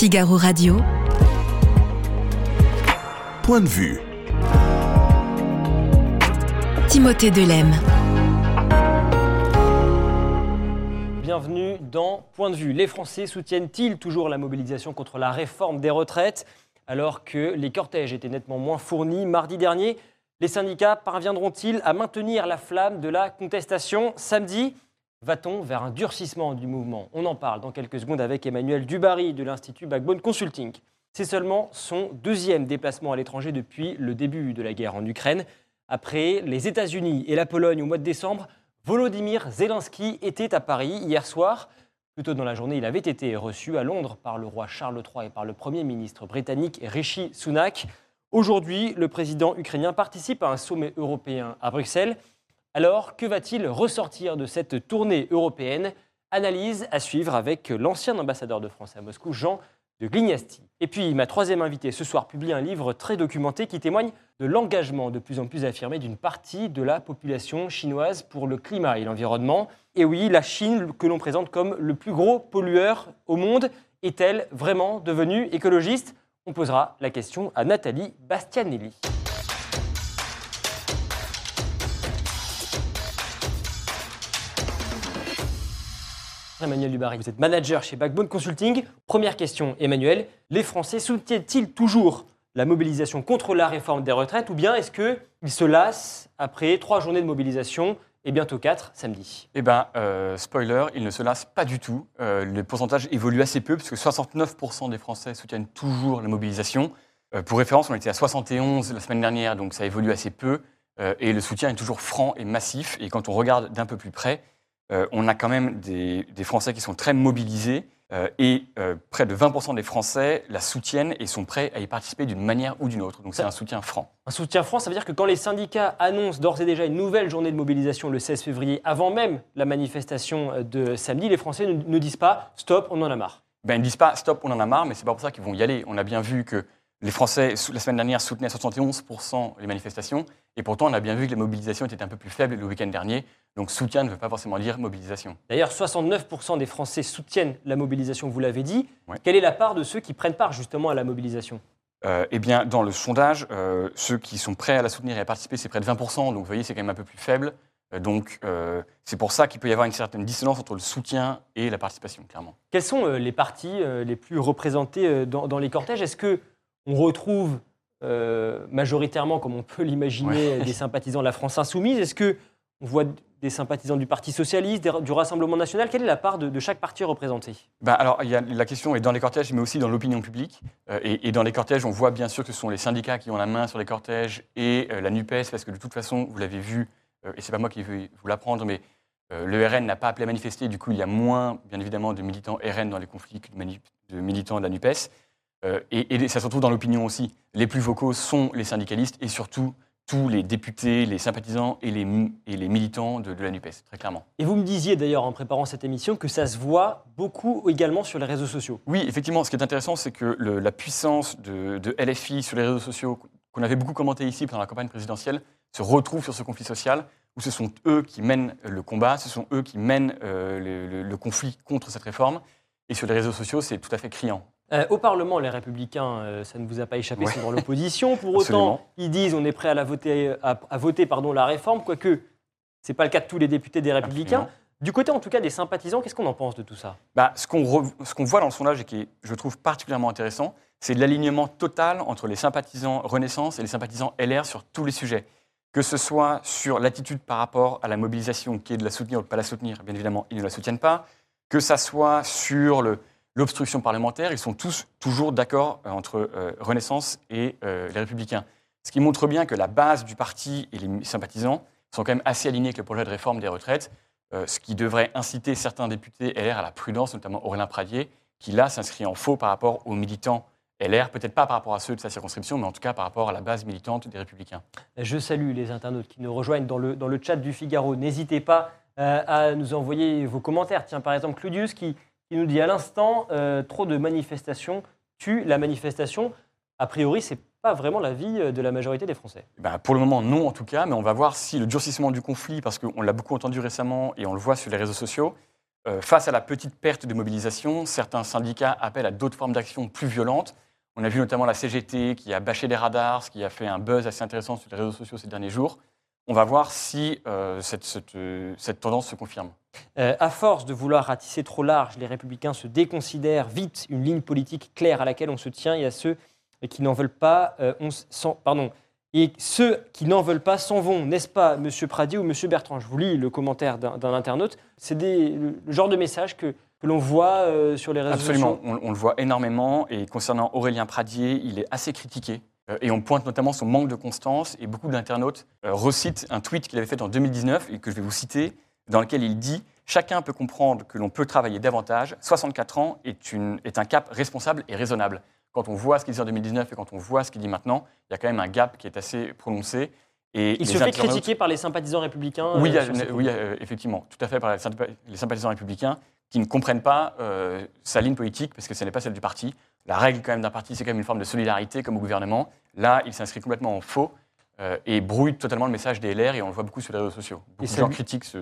Figaro Radio. Point de vue. Timothée Delem. Bienvenue dans Point de vue. Les Français soutiennent-ils toujours la mobilisation contre la réforme des retraites alors que les cortèges étaient nettement moins fournis mardi dernier? Les syndicats parviendront-ils à maintenir la flamme de la contestation samedi? Va-t-on vers un durcissement du mouvement? On en parle dans quelques secondes avec Emmanuel Dubarry de l'Institut Backbone Consulting. C'est seulement son deuxième déplacement à l'étranger depuis le début de la guerre en Ukraine. Après les États-Unis et la Pologne au mois de décembre, Volodymyr Zelensky était à Paris hier soir. Plus tôt dans la journée, il avait été reçu à Londres par le roi Charles III et par le Premier ministre britannique Rishi Sunak. Aujourd'hui, le président ukrainien participe à un sommet européen à Bruxelles. Alors, que va-t-il ressortir de cette tournée européenne? Analyse à suivre avec l'ancien ambassadeur de France à Moscou, Jean de Glignasti. Et puis, ma troisième invitée ce soir publie un livre très documenté qui témoigne de l'engagement de plus en plus affirmé d'une partie de la population chinoise pour le climat et l'environnement. Et oui, la Chine, que l'on présente comme le plus gros pollueur au monde, est-elle vraiment devenue écologiste? On posera la question à Nathalie Bastianelli. Emmanuel Dubarry, vous êtes manager chez Backbone Consulting. Première question, Emmanuel. Les Français soutiennent-ils toujours la mobilisation contre la réforme des retraites ou bien est-ce qu'ils se lassent après trois journées de mobilisation et bientôt quatre samedi? Eh bien, euh, spoiler, ils ne se lassent pas du tout. Euh, les pourcentages évoluent assez peu puisque 69% des Français soutiennent toujours la mobilisation. Euh, pour référence, on était à 71 la semaine dernière, donc ça évolue assez peu. et le soutien est toujours franc et massif. Et quand on regarde d'un peu plus près, euh, on a quand même des, Français qui sont très mobilisés euh, et euh, près de 20% des Français la soutiennent et sont prêts à y participer d'une manière ou d'une autre. Donc c'est un soutien franc. Un soutien franc, ça veut dire que quand les syndicats annoncent d'ores et déjà une nouvelle journée de mobilisation le 16 février, avant même la manifestation de samedi, les Français ne, disent pas stop, on en a marre. Ben, ils ne disent pas stop, on en a marre, mais c'est pas pour ça qu'ils vont y aller. On a bien vu que les Français, la semaine dernière, soutenaient à 71% les manifestations, et pourtant on a bien vu que les mobilisations étaient un peu plus faibles le week-end dernier. Donc soutien ne veut pas forcément dire mobilisation. D'ailleurs, 69% des Français soutiennent la mobilisation, vous l'avez dit. Quelle est la part de ceux qui prennent part justement à la mobilisation? Euh, eh bien, dans le sondage, euh, ceux qui sont prêts à la soutenir et à participer, c'est près de 20%. Donc, vous voyez, c'est quand même un peu plus faible. Euh, donc, c'est pour ça qu'il peut y avoir une certaine dissonance entre le soutien et la participation, clairement. Quels sont les partis les plus représentés dans, dans les cortèges? Est-ce que on retrouve majoritairement, comme on peut l'imaginer, des sympathisants de la France insoumise. Est-ce que on voit des sympathisants du Parti socialiste, du Rassemblement national? Quelle est la part de, chaque parti représenté? Ben alors, y a, La question est dans les cortèges, mais aussi dans l'opinion publique. Euh, et, dans les cortèges, on voit bien sûr que ce sont les syndicats qui ont la main sur les cortèges et euh, la NUPES, parce que de toute façon, vous l'avez vu, euh, et c'est pas moi qui vais vous l'apprendre, mais le RN n'a pas appelé à manifester, du coup, il y a moins, bien évidemment, de militants RN dans les conflits que de, militants de la NUPES. Et, et ça se retrouve dans l'opinion aussi. Les plus vocaux sont les syndicalistes et surtout tous les députés, les sympathisants et les, et les militants de, la NUPES, très clairement. Et vous me disiez d'ailleurs en préparant cette émission que ça se voit beaucoup également sur les réseaux sociaux. Oui, effectivement, ce qui est intéressant, c'est que la puissance de, LFI sur les réseaux sociaux, qu'on avait beaucoup commenté ici pendant la campagne présidentielle, se retrouve sur ce conflit social, où ce sont eux qui mènent le combat, ce sont eux qui mènent euh, le conflit contre cette réforme. Et sur les réseaux sociaux, c'est tout à fait criant. Euh, au Parlement, les Républicains, euh, ça ne vous a pas échappé, sont dans l'opposition. Pour autant, ils disent on est prêt à, la voter, à, voter pardon, la réforme, quoique ce n'est pas le cas de tous les députés des Républicains. Du côté, en tout cas, des sympathisants, qu'est-ce qu'on en pense de tout ça? Bah, Ce qu'on voit dans le sondage et qui je trouve particulièrement intéressant, c'est l'alignement total entre les sympathisants Renaissance et les sympathisants LR sur tous les sujets. Que ce soit sur l'attitude par rapport à la mobilisation, qui est de la soutenir ou de ne pas la soutenir, bien évidemment, ils ne la soutiennent pas. Que ça soit sur le, l'obstruction parlementaire, ils sont tous toujours d'accord euh, entre euh, Renaissance et euh, les Républicains. Ce qui montre bien que la base du parti et les sympathisants sont quand même assez alignés avec le projet de réforme des retraites, ce qui devrait inciter certains députés LR à la prudence, notamment Aurélien Pradier, qui là s'inscrit en faux par rapport aux militants LR, peut-être pas par rapport à ceux de sa circonscription, mais en tout cas par rapport à la base militante des Républicains. Je salue les internautes qui nous rejoignent dans le, dans le chat du Figaro. N'hésitez pas à nous envoyer vos commentaires. Tiens, par exemple, Claudius qui il nous dit à l'instant, euh, trop de manifestations tuent la manifestation. A priori, ce n'est pas vraiment l'avis euh, de la majorité des Français. Ben, pour le moment, non en tout cas, mais on va voir si le durcissement du conflit, parce qu'on l'a beaucoup entendu récemment et on le voit sur les réseaux sociaux, euh, face à la petite perte de mobilisation, certains syndicats appellent à d'autres formes d'action plus violentes. On a vu notamment la CGT qui a bâché des radars, ce qui a fait un buzz assez intéressant sur les réseaux sociaux ces derniers jours. On va voir si cette tendance se confirme. Euh, à force de vouloir ratisser trop large, les républicains se déconsidèrent vite une ligne politique claire à laquelle on se tient. Y a ceux qui n'en veulent pas, euh, on pardon, et ceux qui n'en veulent pas s'en vont, n'est-ce pas, Monsieur Pradier ou Monsieur Bertrand? Je vous lis le commentaire d'un internaute. C'est le genre de message que, que l'on voit euh, sur les réseaux Absolument, sociaux. on, on le voit énormément. Et concernant Aurélien Pradier, il est assez critiqué. Euh, et on pointe notamment son manque de constance. Et beaucoup d'internautes euh, recitent un tweet qu'il avait fait en 2019 et que je vais vous citer, dans lequel il dit Chacun peut comprendre que l'on peut travailler davantage. 64 ans est, une- est un cap responsable et raisonnable. Quand on voit ce qu'il disait en 2019 et quand on voit ce qu'il dit maintenant, il y a quand même un gap qui est assez prononcé. Et Il se fait critiquer par les sympathisants républicains. oui, euh, a- oui, euh, effectivement, tout à fait par les sympathisants républicains qui ne comprennent pas euh, sa ligne politique parce que ce n'est pas celle du parti. La règle quand même d'un parti, c'est quand même une forme de solidarité comme au gouvernement. Là, il s'inscrit complètement en faux euh, et brouille totalement le message des LR et on le voit beaucoup sur les réseaux sociaux. Beaucoup de ça gens lui- critiquent ce,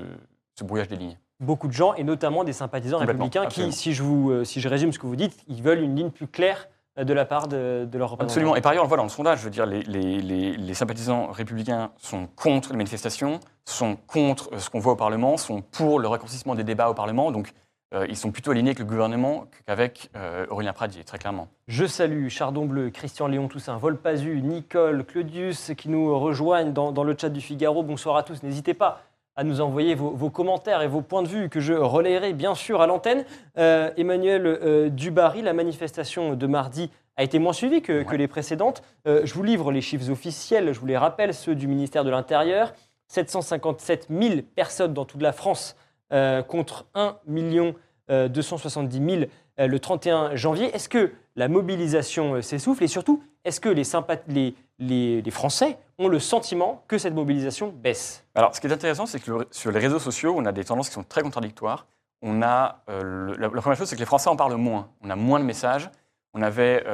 ce brouillage des lignes. beaucoup de gens, et notamment des sympathisants républicains, absolument. qui, si je, vous, euh, si je résume ce que vous dites, ils veulent une ligne plus claire euh, de la part de, de leurs représentants. Absolument. Et par ailleurs, on le voit dans le sondage, je veux dire, les, les- les- les sympathisants républicains sont contre les manifestations, sont contre ce qu'on voit au Parlement, sont pour le raccourcissement des débats au Parlement. Donc, euh, ils sont plutôt alignés avec le gouvernement qu'avec euh, Aurélien Pradier, très clairement. Je salue Chardon Bleu, Christian Léon Toussaint, Volpazu, Nicole, Claudius qui nous rejoignent dans, dans le chat du Figaro. Bonsoir à tous. N'hésitez pas à nous envoyer vos, vos commentaires et vos points de vue que je relayerai bien sûr à l'antenne. Euh, Emmanuel euh, Dubarry, la manifestation de mardi a été moins suivie que, que les précédentes. Je vous livre les chiffres officiels, je vous les rappelle, ceux du ministère de l'Intérieur. 757 000 personnes dans toute la France euh, contre 1 million euh, 270 000 euh, le 31 janvier. Est-ce que la mobilisation euh, s'essouffle et surtout, est-ce que les, Français ont le sentiment que cette mobilisation baisse? Alors, ce qui est intéressant, c'est que sur les réseaux sociaux, on a des tendances qui sont très contradictoires. On a, euh, la, la première chose, c'est que les Français en parlent moins. On a moins de messages. On avait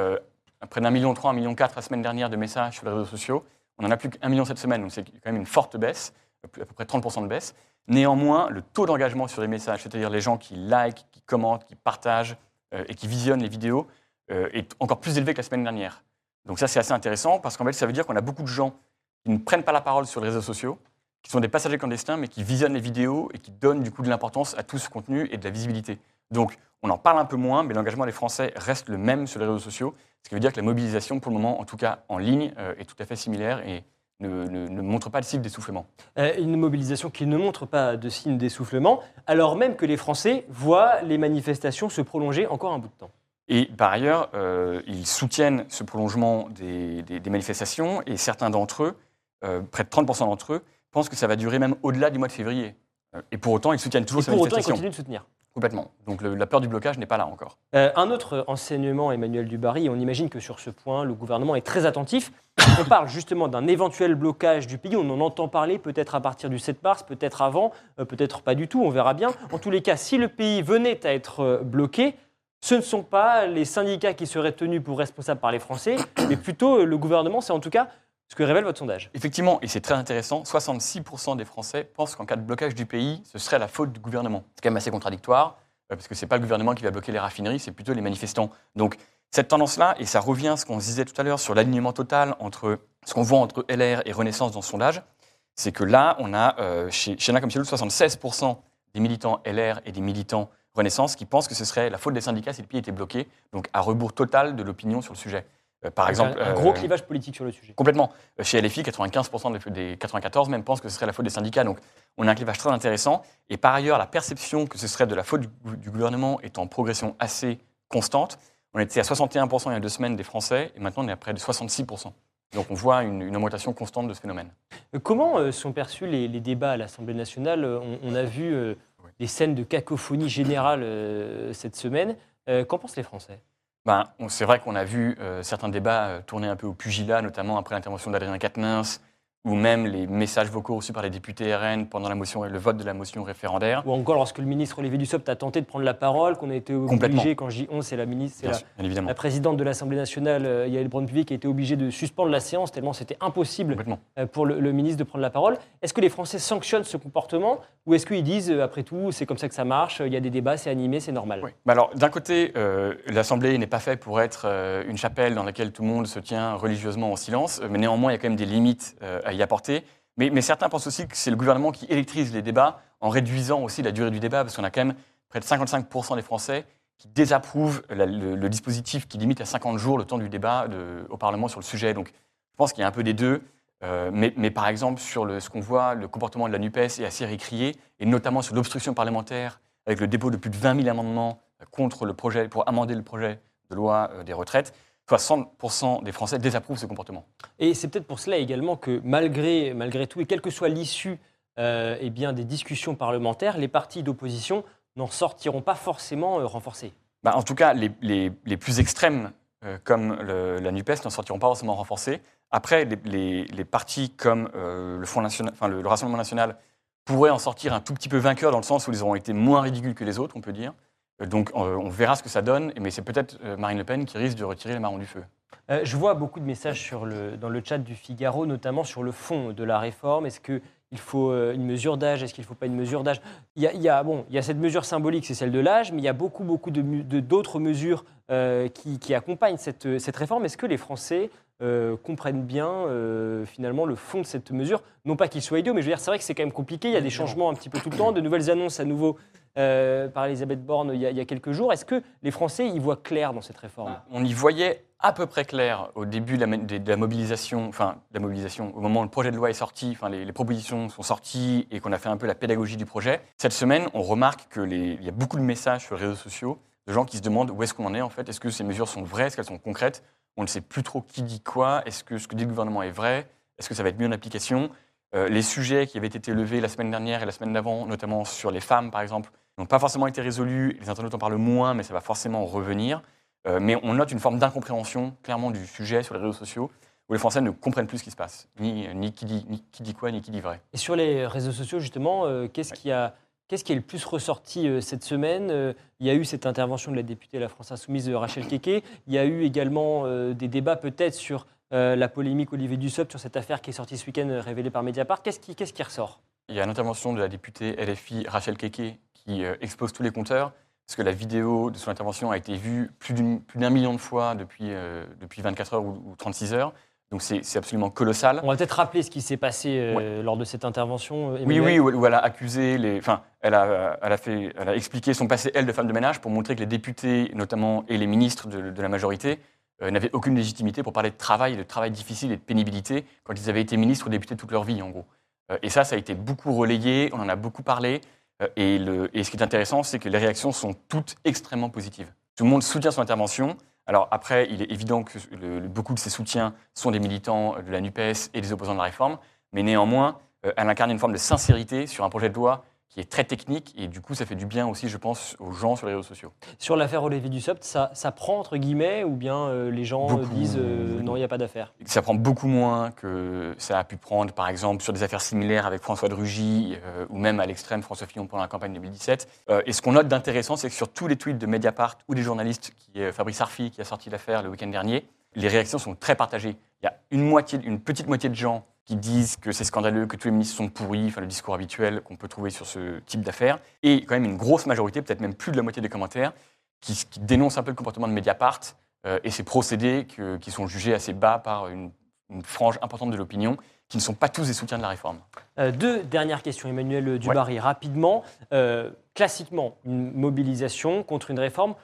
près d'un million trois, un million quatre la semaine dernière de messages sur les réseaux sociaux. On en a plus qu'un million cette semaine, donc c'est quand même une forte baisse, à peu près 30% de baisse. Néanmoins, le taux d'engagement sur les messages, c'est-à-dire les gens qui likent, qui commentent, qui partagent euh, et qui visionnent les vidéos, euh, est encore plus élevé que la semaine dernière. Donc ça, c'est assez intéressant parce qu'en fait, ça veut dire qu'on a beaucoup de gens qui ne prennent pas la parole sur les réseaux sociaux, qui sont des passagers clandestins, mais qui visionnent les vidéos et qui donnent du coup de l'importance à tout ce contenu et de la visibilité. Donc, on en parle un peu moins, mais l'engagement des Français reste le même sur les réseaux sociaux, ce qui veut dire que la mobilisation, pour le moment, en tout cas en ligne, euh, est tout à fait similaire et ne, ne- ne montre pas le signe d'essoufflement. Euh, Une mobilisation qui ne montre pas de signe d'essoufflement, alors même que les Français voient les manifestations se prolonger encore un bout de temps. Et par ailleurs, euh, ils soutiennent ce prolongement des, des- des manifestations et certains d'entre eux, euh, près de 30% d'entre eux, pensent que ça va durer même au-delà du mois de février. Et pour autant, ils soutiennent toujours Et pour autant, ils continuent de soutenir. Complètement. Donc le- la peur du blocage n'est pas là encore. Euh, un autre enseignement, Emmanuel Dubarry, et on imagine que sur ce point, le gouvernement est très attentif. On parle justement d'un éventuel blocage du pays. On en entend parler peut-être à partir du 7 mars, peut-être avant, euh, peut-être pas du tout, on verra bien. En tous les cas, si le pays venait à être euh, bloqué, ce ne sont pas les syndicats qui seraient tenus pour responsables par les Français, mais plutôt le gouvernement. C'est en tout cas ce que révèle votre sondage. Effectivement, et c'est très intéressant, 66% des Français pensent qu'en cas de blocage du pays, ce serait la faute du gouvernement. C'est quand même assez contradictoire, euh, parce que ce n'est pas le gouvernement qui va bloquer les raffineries, c'est plutôt les manifestants. Donc cette tendance-là, et ça revient à ce qu'on disait tout à l'heure sur l'alignement total entre ce qu'on voit entre LR et Renaissance dans ce sondage, c'est que là, on a euh, chez, chez l'un comme chez l'autre 76% des militants LR et des militants Renaissance qui pensent que ce serait la faute des syndicats si le pays était bloqué, donc à rebours total de l'opinion sur le sujet. Euh, par exemple, un, un euh, gros clivage politique sur le sujet. Complètement. Euh, Chez LFI, 95% des, des 94 même pensent que ce serait la faute des syndicats. Donc, on a un clivage très intéressant. Et par ailleurs, la perception que ce serait de la faute du, du gouvernement est en progression assez constante. On était à 61% il y a deux semaines des Français, et maintenant on est à près de 66%. Donc, on voit une, une augmentation constante de ce phénomène. Comment euh, sont perçus les, les débats à l'Assemblée nationale? On, on a vu euh, Oui. des scènes de cacophonie générale euh, cette semaine. Qu'en pensent les Français? Ben, c'est vrai qu'on a vu euh, certains débats euh, tourner un peu au pugilat, notamment après l'intervention d'Adrien Quatennens, ou même les messages vocaux reçus par les députés RN pendant la motion, le vote de la motion référendaire. Ou encore lorsque le ministre Olivier Dussopt a tenté de prendre la parole, qu'on a été obligé, quand je dis on, c'est la ministre, c'est la, présidente de l'Assemblée nationale, euh, Yael Braun-Pivet, qui a été obligée de suspendre la séance tellement c'était impossible euh, pour le, le ministre de prendre la parole. Est-ce que les Français sanctionnent ce comportement ou est-ce qu'ils disent, euh, après tout, c'est comme ça que ça marche, il y a des débats, c'est animé, c'est normal? Oui. Bah alors, d'un côté, euh, l'Assemblée n'est pas faite pour être euh, une chapelle dans laquelle tout le monde se tient religieusement en silence, mais néanmoins, il y a quand même des limites euh, à y apporter. Mais, mais certains pensent aussi que c'est le gouvernement qui électrise les débats en réduisant aussi la durée du débat, parce qu'on a quand même près de 55% des Français qui désapprouvent le, dispositif qui limite à 50 jours le temps du débat au Parlement sur le sujet. Donc, je pense qu'il y a un peu des deux. Euh, mais, par exemple, sur ce qu'on voit, le comportement de la NUPES est assez récrié, et notamment sur l'obstruction parlementaire, avec le dépôt de plus de 20 000 amendements pour amender le projet de loi euh, des retraites. 60% des Français désapprouvent ce comportement. Et c'est peut-être pour cela également que malgré, malgré tout, et quelle que soit l'issue euh, eh bien, des discussions parlementaires, les partis d'opposition n'en sortiront pas forcément euh, renforcés. Bah, en tout cas, les, les- les plus extrêmes, euh, comme le- la NUPES, n'en sortiront pas forcément renforcés. Après, les, les- partis comme le, Front national, enfin, le, le Rassemblement national pourraient en sortir un tout petit peu vainqueurs dans le sens où ils auront été moins ridicules que les autres, on peut dire. Euh, donc euh, on verra ce que ça donne, mais c'est peut-être euh, Marine Le Pen qui risque de retirer les marrons du feu. Euh, je vois beaucoup de messages sur le, dans le chat du Figaro, notamment sur le fond de la réforme. Est-ce qu'il faut euh, une mesure d'âge? Est-ce qu'il ne faut pas une mesure d'âge? Il, y a- il y a, bon, il y a cette mesure symbolique, c'est celle de l'âge, mais il y a beaucoup, beaucoup de mu- de- d'autres mesures euh, qui, qui accompagnent cette, cette réforme. Est-ce que les Français euh, comprennent bien euh, finalement le fond de cette mesure? Non pas qu'ils soient idiots, mais je veux dire, c'est vrai que c'est quand même compliqué. Il y a des changements un petit peu tout le temps, de nouvelles annonces à nouveau euh, par Elisabeth Borne il y, a, quelques jours. Est-ce que les Français y voient clair dans cette réforme? On y voyait à peu près clair au début de la, mobilisation, enfin la mobilisation, au moment où le projet de loi est sorti, enfin les, les propositions sont sorties et qu'on a fait un peu la pédagogie du projet. Cette semaine, on remarque qu'il y a beaucoup de messages sur les réseaux sociaux de gens qui se demandent où est-ce qu'on en est en fait, est-ce que ces mesures sont vraies, est-ce qu'elles sont concrètes? On ne sait plus trop qui dit quoi, est-ce que ce que dit le gouvernement est vrai, est-ce que ça va être mis en application? Euh, Les sujets qui avaient été levés la semaine dernière et la semaine d'avant, notamment sur les femmes par exemple, n'ont pas forcément été résolus, les internautes en parlent moins, mais ça va forcément revenir. Euh, mais on note une forme d'incompréhension, clairement, du sujet sur les réseaux sociaux, où les Français ne comprennent plus ce qui se passe, ni, ni, qui, dit, ni qui dit quoi, ni qui dit vrai. Et sur les réseaux sociaux, justement, euh, qu'est-ce qui a Qu'est-ce qui est le plus ressorti euh, cette semaine? Euh, Il y a eu cette intervention de la députée de la France Insoumise, euh, Rachel Keke. Il y a eu également euh, des débats peut-être sur euh, la polémique Olivier Dussopt, sur cette affaire qui est sortie ce week-end, euh, révélée par Mediapart. Qu'est-ce qui, qu'est-ce qui ressort? Il y a l'intervention de la députée LFI Rachel Keke qui euh, expose tous les compteurs, parce que la vidéo de son intervention a été vue plus d'un million de fois depuis, euh, depuis 24 heures ou, ou 36 heures. Donc c'est absolument colossal. On va peut-être rappeler ce qui s'est passé euh, lors de cette intervention. Oui, oui, où, où elle a accusé les. Enfin, elle a, elle, a fait, elle a expliqué son passé, elle, de femme de ménage, pour montrer que les députés, notamment, et les ministres de, de la majorité, euh, n'avaient aucune légitimité pour parler de travail, de travail difficile et de pénibilité quand ils avaient été ministres ou députés toute leur vie, en gros. Euh, et ça, ça a été beaucoup relayé, on en a beaucoup parlé. Euh, et, le, et ce qui est intéressant, c'est que les réactions sont toutes extrêmement positives. Tout le monde soutient son intervention. Alors après, il est évident que beaucoup de ses soutiens sont des militants de la NUPES et des opposants de la réforme, mais néanmoins, euh, elle incarne une forme de sincérité sur un projet de loi qui est très technique et du coup, ça fait du bien aussi, je pense, aux gens sur les réseaux sociaux. Sur l'affaire Olivier Dussopt, ça, ça prend entre guillemets ou bien euh, les gens euh, Beaucoup. disent euh, non, il n'y a pas d'affaire? Ça prend beaucoup moins que ça a pu prendre, par exemple, sur des affaires similaires avec François de Rugy euh, ou même à l'extrême François Fillon pendant la campagne 2017. Euh, et ce qu'on note d'intéressant, c'est que sur tous les tweets de Mediapart ou des journalistes, qui est Fabrice Arfi qui a sorti l'affaire le week-end dernier, les réactions sont très partagées. Il y a une, moitié, une petite moitié de gens qui disent que c'est scandaleux, que tous les ministres sont pourris, enfin le discours habituel qu'on peut trouver sur ce type d'affaires, et quand même une grosse majorité, peut-être même plus de la moitié des commentaires, qui, qui dénoncent un peu le comportement de Mediapart euh, et ces procédés que- qui sont jugés assez bas par une, une frange importante de l'opinion, qui ne sont pas tous des soutiens de la réforme. Euh, deux dernières questions, Emmanuel Dubarry, rapidement. Euh, classiquement, une mobilisation contre une réforme,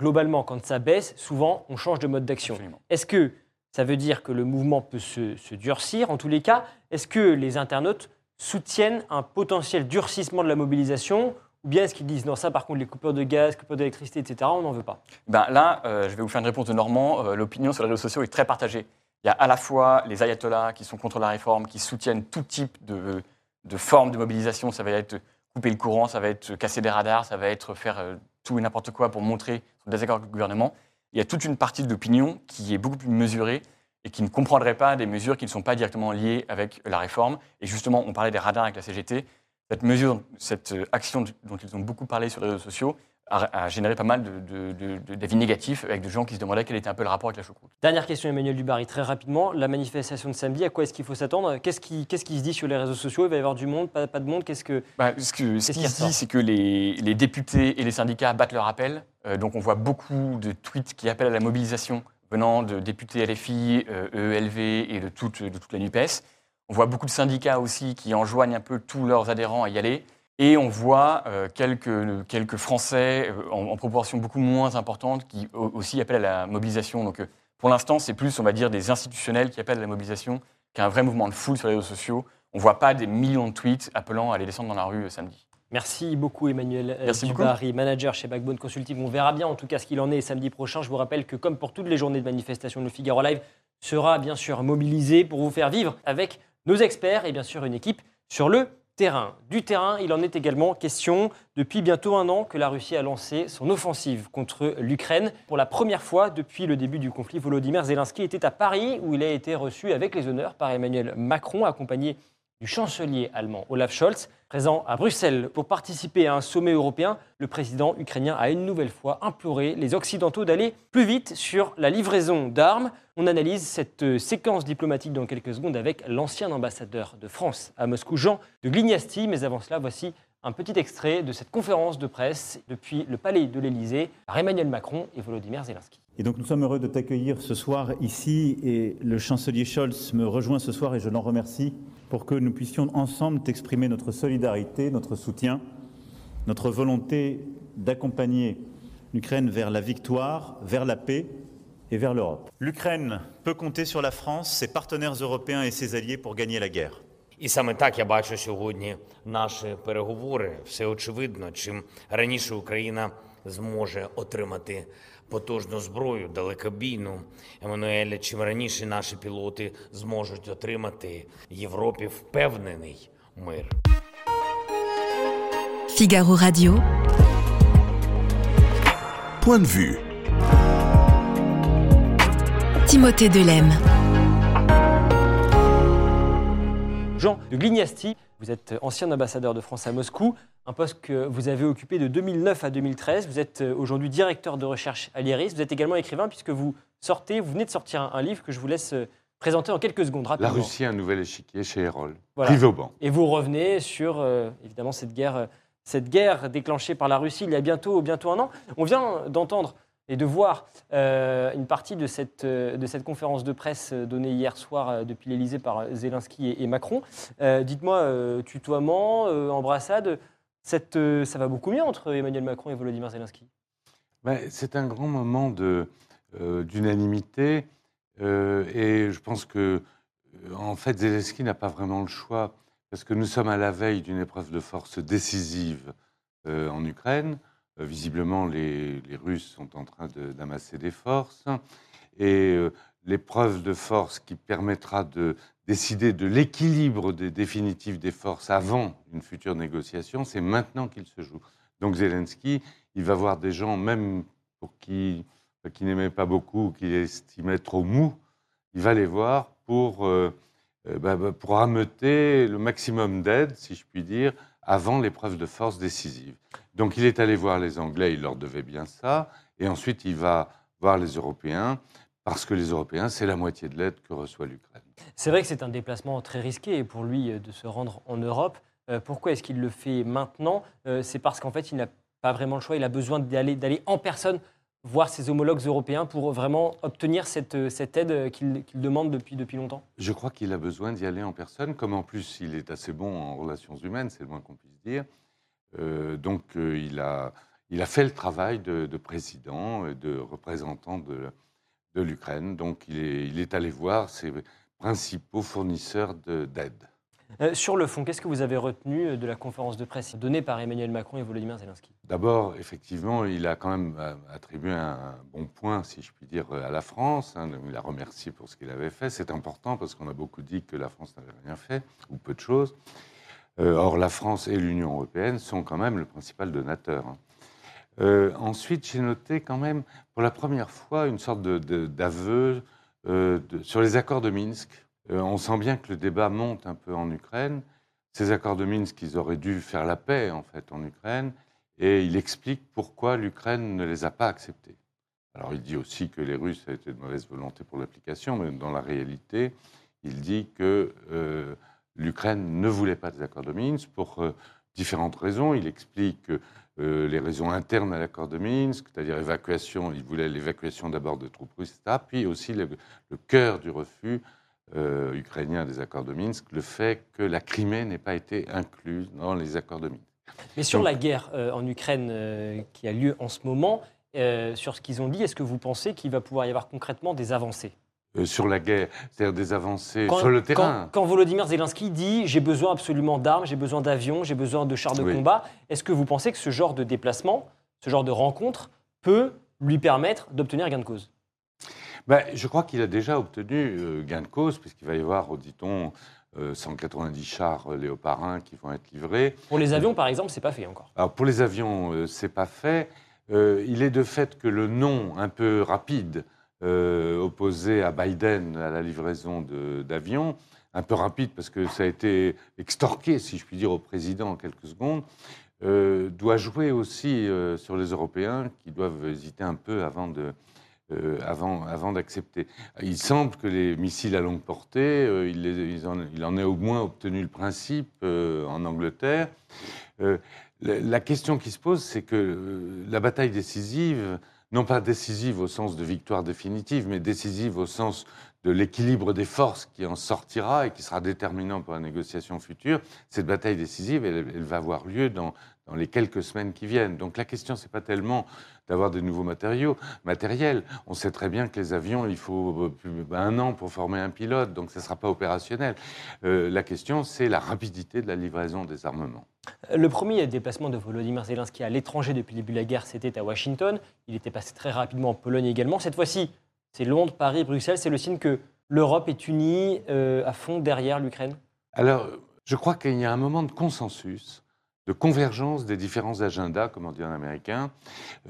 globalement, quand ça baisse, souvent, on change de mode d'action. Est-ce que ça veut dire que le mouvement peut se, durcir En tous les cas, est-ce que les internautes soutiennent un potentiel durcissement de la mobilisation ou bien est-ce qu'ils disent non, ça par contre, les coupures de gaz, coupures d'électricité, etc., on n'en veut pas? Ben là, euh, je vais vous faire une réponse de Normand. Euh, L'opinion sur les réseaux sociaux est très partagée. Il y a à la fois les ayatollahs qui sont contre la réforme, qui soutiennent tout type de, de forme de mobilisation. Ça va être couper le courant, ça va être casser des radars, ça va être faire euh, tout et n'importe quoi pour montrer son désaccord avec le gouvernement. Il y a toute une partie de l'opinion qui est beaucoup plus mesurée et qui ne comprendraient pas des mesures qui ne sont pas directement liées avec la réforme. Et justement, on parlait des radars avec la CGT. Cette mesure, cette action dont ils ont beaucoup parlé sur les réseaux sociaux, a, généré pas mal d'avis négatifs avec des gens qui se demandaient quel était un peu le rapport avec la choucroute. Dernière question, Emmanuel Dubarry, très rapidement. La manifestation de samedi, à quoi est-ce qu'il faut s'attendre? Qu'est-ce qui, qui, se dit sur les réseaux sociaux? Il va y avoir du monde, pas, de monde? Qu'est-ce que bah, Ce, qui se dit, c'est que les, les, députés et les syndicats battent leur appel. Euh, donc on voit beaucoup de tweets qui appellent à la mobilisation venant de députés LFI, euh, EELV et de toute, de toute la NUPES. On voit beaucoup de syndicats aussi qui enjoignent un peu tous leurs adhérents à y aller. Et on voit euh, quelques, quelques Français euh, en, proportion beaucoup moins importante qui aussi appellent à la mobilisation. Donc pour l'instant, c'est plus, on va dire, des institutionnels qui appellent à la mobilisation qu'un vrai mouvement de foule sur les réseaux sociaux. On ne voit pas des millions de tweets appelant à aller descendre dans la rue samedi. Merci beaucoup Emmanuel Merci Dubarry, manager chez Backbone Consulting. On verra bien en tout cas ce qu'il en est samedi prochain. Je vous rappelle que comme pour toutes les journées de manifestation, le Figaro Live sera bien sûr mobilisé pour vous faire vivre avec nos experts et bien sûr une équipe sur le Du terrain, il en est également question depuis bientôt un an que la Russie a lancé son offensive contre l'Ukraine. Pour la première fois depuis le début du conflit, Volodymyr Zelensky était à Paris où il a été reçu avec les honneurs par Emmanuel Macron accompagné du chancelier allemand Olaf Scholz. Présent à Bruxelles pour participer à un sommet européen, le président ukrainien a une nouvelle fois imploré les Occidentaux d'aller plus vite sur la livraison d'armes. On analyse cette séquence diplomatique dans quelques secondes avec l'ancien ambassadeur de France à Moscou, Jean de Glignasti. Mais avant cela, voici un petit extrait de cette conférence de presse depuis le palais de l'Élysée par Emmanuel Macron et Volodymyr Zelensky. Et donc nous sommes heureux de t'accueillir ce soir ici et le chancelier Scholz me rejoint ce soir et je l'en remercie pour que nous puissions ensemble t'exprimer notre solidarité, notre soutien, notre volonté d'accompagner l'Ukraine vers la victoire, vers la paix et vers l'Europe. L'Ukraine peut compter sur la France, ses partenaires européens et ses alliés pour gagner la guerre. І саме так я бачу сьогодні наші переговори. Все очевидно, чим раніше Україна зможе отримати потужну зброю, далекобійну. Еммануеля, чим раніше наші пілоти зможуть отримати Європі впевнений мир. Figaro Radio. Point de vue. Timothée Delem. Jean de Glignasti, vous êtes ancien ambassadeur de France à Moscou un poste que vous avez occupé de 2009 à 2013. Vous êtes euh, aujourd'hui directeur de recherche à l'IRIS. Vous êtes également écrivain puisque vous sortez, vous venez de sortir un, livre que je vous laisse euh, présenter en quelques secondes rapidement. La Russie, un nouvel échiquier chez Erol, voilà. Et vous revenez sur euh, évidemment cette guerre, cette guerre déclenchée par la Russie il y a bientôt, bientôt un an. On vient d'entendre et de voir une partie de cette, de cette conférence de presse donnée hier soir depuis l'Elysée par Zelensky et, et Macron. Dites-moi, tutoiement, embrassade, euh, ça va beaucoup mieux entre Emmanuel Macron et Volodymyr Zelensky? Ben, c'est un grand moment euh, d'unanimité euh, et je pense que en fait Zelensky n'a pas vraiment le choix parce que nous sommes à la veille d'une épreuve de force décisive en Ukraine. visiblement, les, Russes sont en train d'amasser des forces et l'épreuve de force qui permettra de décider de l'équilibre définitif des forces avant une future négociation, c'est maintenant qu'il se joue. Donc Zelensky, il va voir des gens, même pour qui, qui n'aimait pas beaucoup, qui estimait trop mou, il va les voir pour, euh, euh, bah, bah, pour ameuter le maximum d'aide, si je puis dire, avant l'épreuve de force décisive. Donc il est allé voir les Anglais, il leur devait bien ça, et ensuite il va voir les Européens, parce que les Européens, c'est la moitié de l'aide que reçoit l'Ukraine. C'est vrai que c'est un déplacement très risqué pour lui euh, de se rendre en Europe. Euh, pourquoi est-ce qu'il le fait maintenant? Euh, C'est parce qu'en fait, il n'a pas vraiment le choix. Il a besoin d'aller en personne voir ses homologues européens pour vraiment obtenir cette, cette aide qu'il demande depuis, depuis longtemps Je crois qu'il a besoin d'y aller en personne, comme en plus il est assez bon en relations humaines, c'est le moins qu'on puisse dire. donc il, a, il a fait le travail de, de président, de représentant de, de l'Ukraine. Donc il est, il est allé voir ses principaux fournisseurs d'aide. Euh, sur le fond, qu'est-ce que vous avez retenu euh, de la conférence de presse donnée par Emmanuel Macron et Volodymyr Zelensky? D'abord, effectivement, il a quand même euh, attribué un bon point, si je puis dire, à la France. Hein. Il a remercié pour ce qu'il avait fait. C'est important parce qu'on a beaucoup dit que la France n'avait rien fait, ou peu de choses. or, la France et l'Union européenne sont quand même le principal donateur. Hein. Ensuite, j'ai noté quand même, pour la première fois, une sorte d'aveu euh, sur les accords de Minsk. Euh, on sent bien que le débat monte un peu en Ukraine. Ces accords de Minsk, ils auraient dû faire la paix en fait en Ukraine, et il explique pourquoi l'Ukraine ne les a pas acceptés. Alors il dit aussi que les Russes avaient été de mauvaise volonté pour l'application, mais dans la réalité, il dit que euh, l'Ukraine ne voulait pas des accords de Minsk pour euh, différentes raisons. Il explique euh, les raisons internes à l'accord de Minsk, c'est-à-dire évacuation, il voulait l'évacuation d'abord de troupes russes, etc. Puis aussi le, le cœur du refus euh, ukrainien des accords de Minsk, le fait que la Crimée n'ait pas été incluse dans les accords de Minsk. Mais sur Donc- la guerre euh, en Ukraine qui a lieu en ce moment, sur ce qu'ils ont dit, est-ce que vous pensez qu'il va pouvoir y avoir concrètement des avancées? Euh, sur la guerre, c'est-à-dire des avancées sur le terrain. Quand, quand Volodymyr Zelensky dit j'ai besoin absolument d'armes, j'ai besoin d'avions, j'ai besoin de chars de Oui. combat, est-ce que vous pensez que ce genre de déplacement, ce genre de rencontre peut lui permettre d'obtenir gain de cause? Ben, je crois qu'il a déjà obtenu euh, gain de cause, puisqu'il va y avoir, dit-on, euh, 190 chars euh, Léopard 1 qui vont être livrés. Pour les avions, par exemple, c'est pas fait encore. Alors pour les avions, c'est pas fait. Il est de fait que le nom un peu rapide euh, opposé à Biden à la livraison d'avions, un peu rapide parce que ça a été extorqué, si je puis dire, au président en quelques secondes, euh, doit jouer aussi euh, sur les Européens qui doivent hésiter un peu avant d'accepter. Il semble que les missiles à longue portée, euh, il, en, il au moins obtenu le principe en Angleterre. La, question qui se pose, c'est que la bataille décisive, non pas décisive au sens de victoire définitive, mais décisive au sens de l'équilibre des forces qui en sortira et qui sera déterminant pour la négociation future, cette bataille décisive, elle, va avoir lieu dans, dans les quelques semaines qui viennent. Donc la question, c'est pas tellement d'avoir de nouveaux matériaux, matériels. On sait très bien que les avions, il faut euh, un an pour former un pilote, donc ça ne sera pas opérationnel. Euh, la question, c'est la rapidité de la livraison des armements. Le premier déplacement de Volodymyr Zelensky à l'étranger depuis le début de la guerre, c'était à Washington. Il était passé très rapidement en Pologne également. Cette fois-ci, c'est Londres, Paris, Bruxelles. C'est le signe que l'Europe est unie euh, à fond derrière l'Ukraine. Alors, je crois qu'il y a un moment de consensus, de convergence des différents agendas, comme on dit en américain,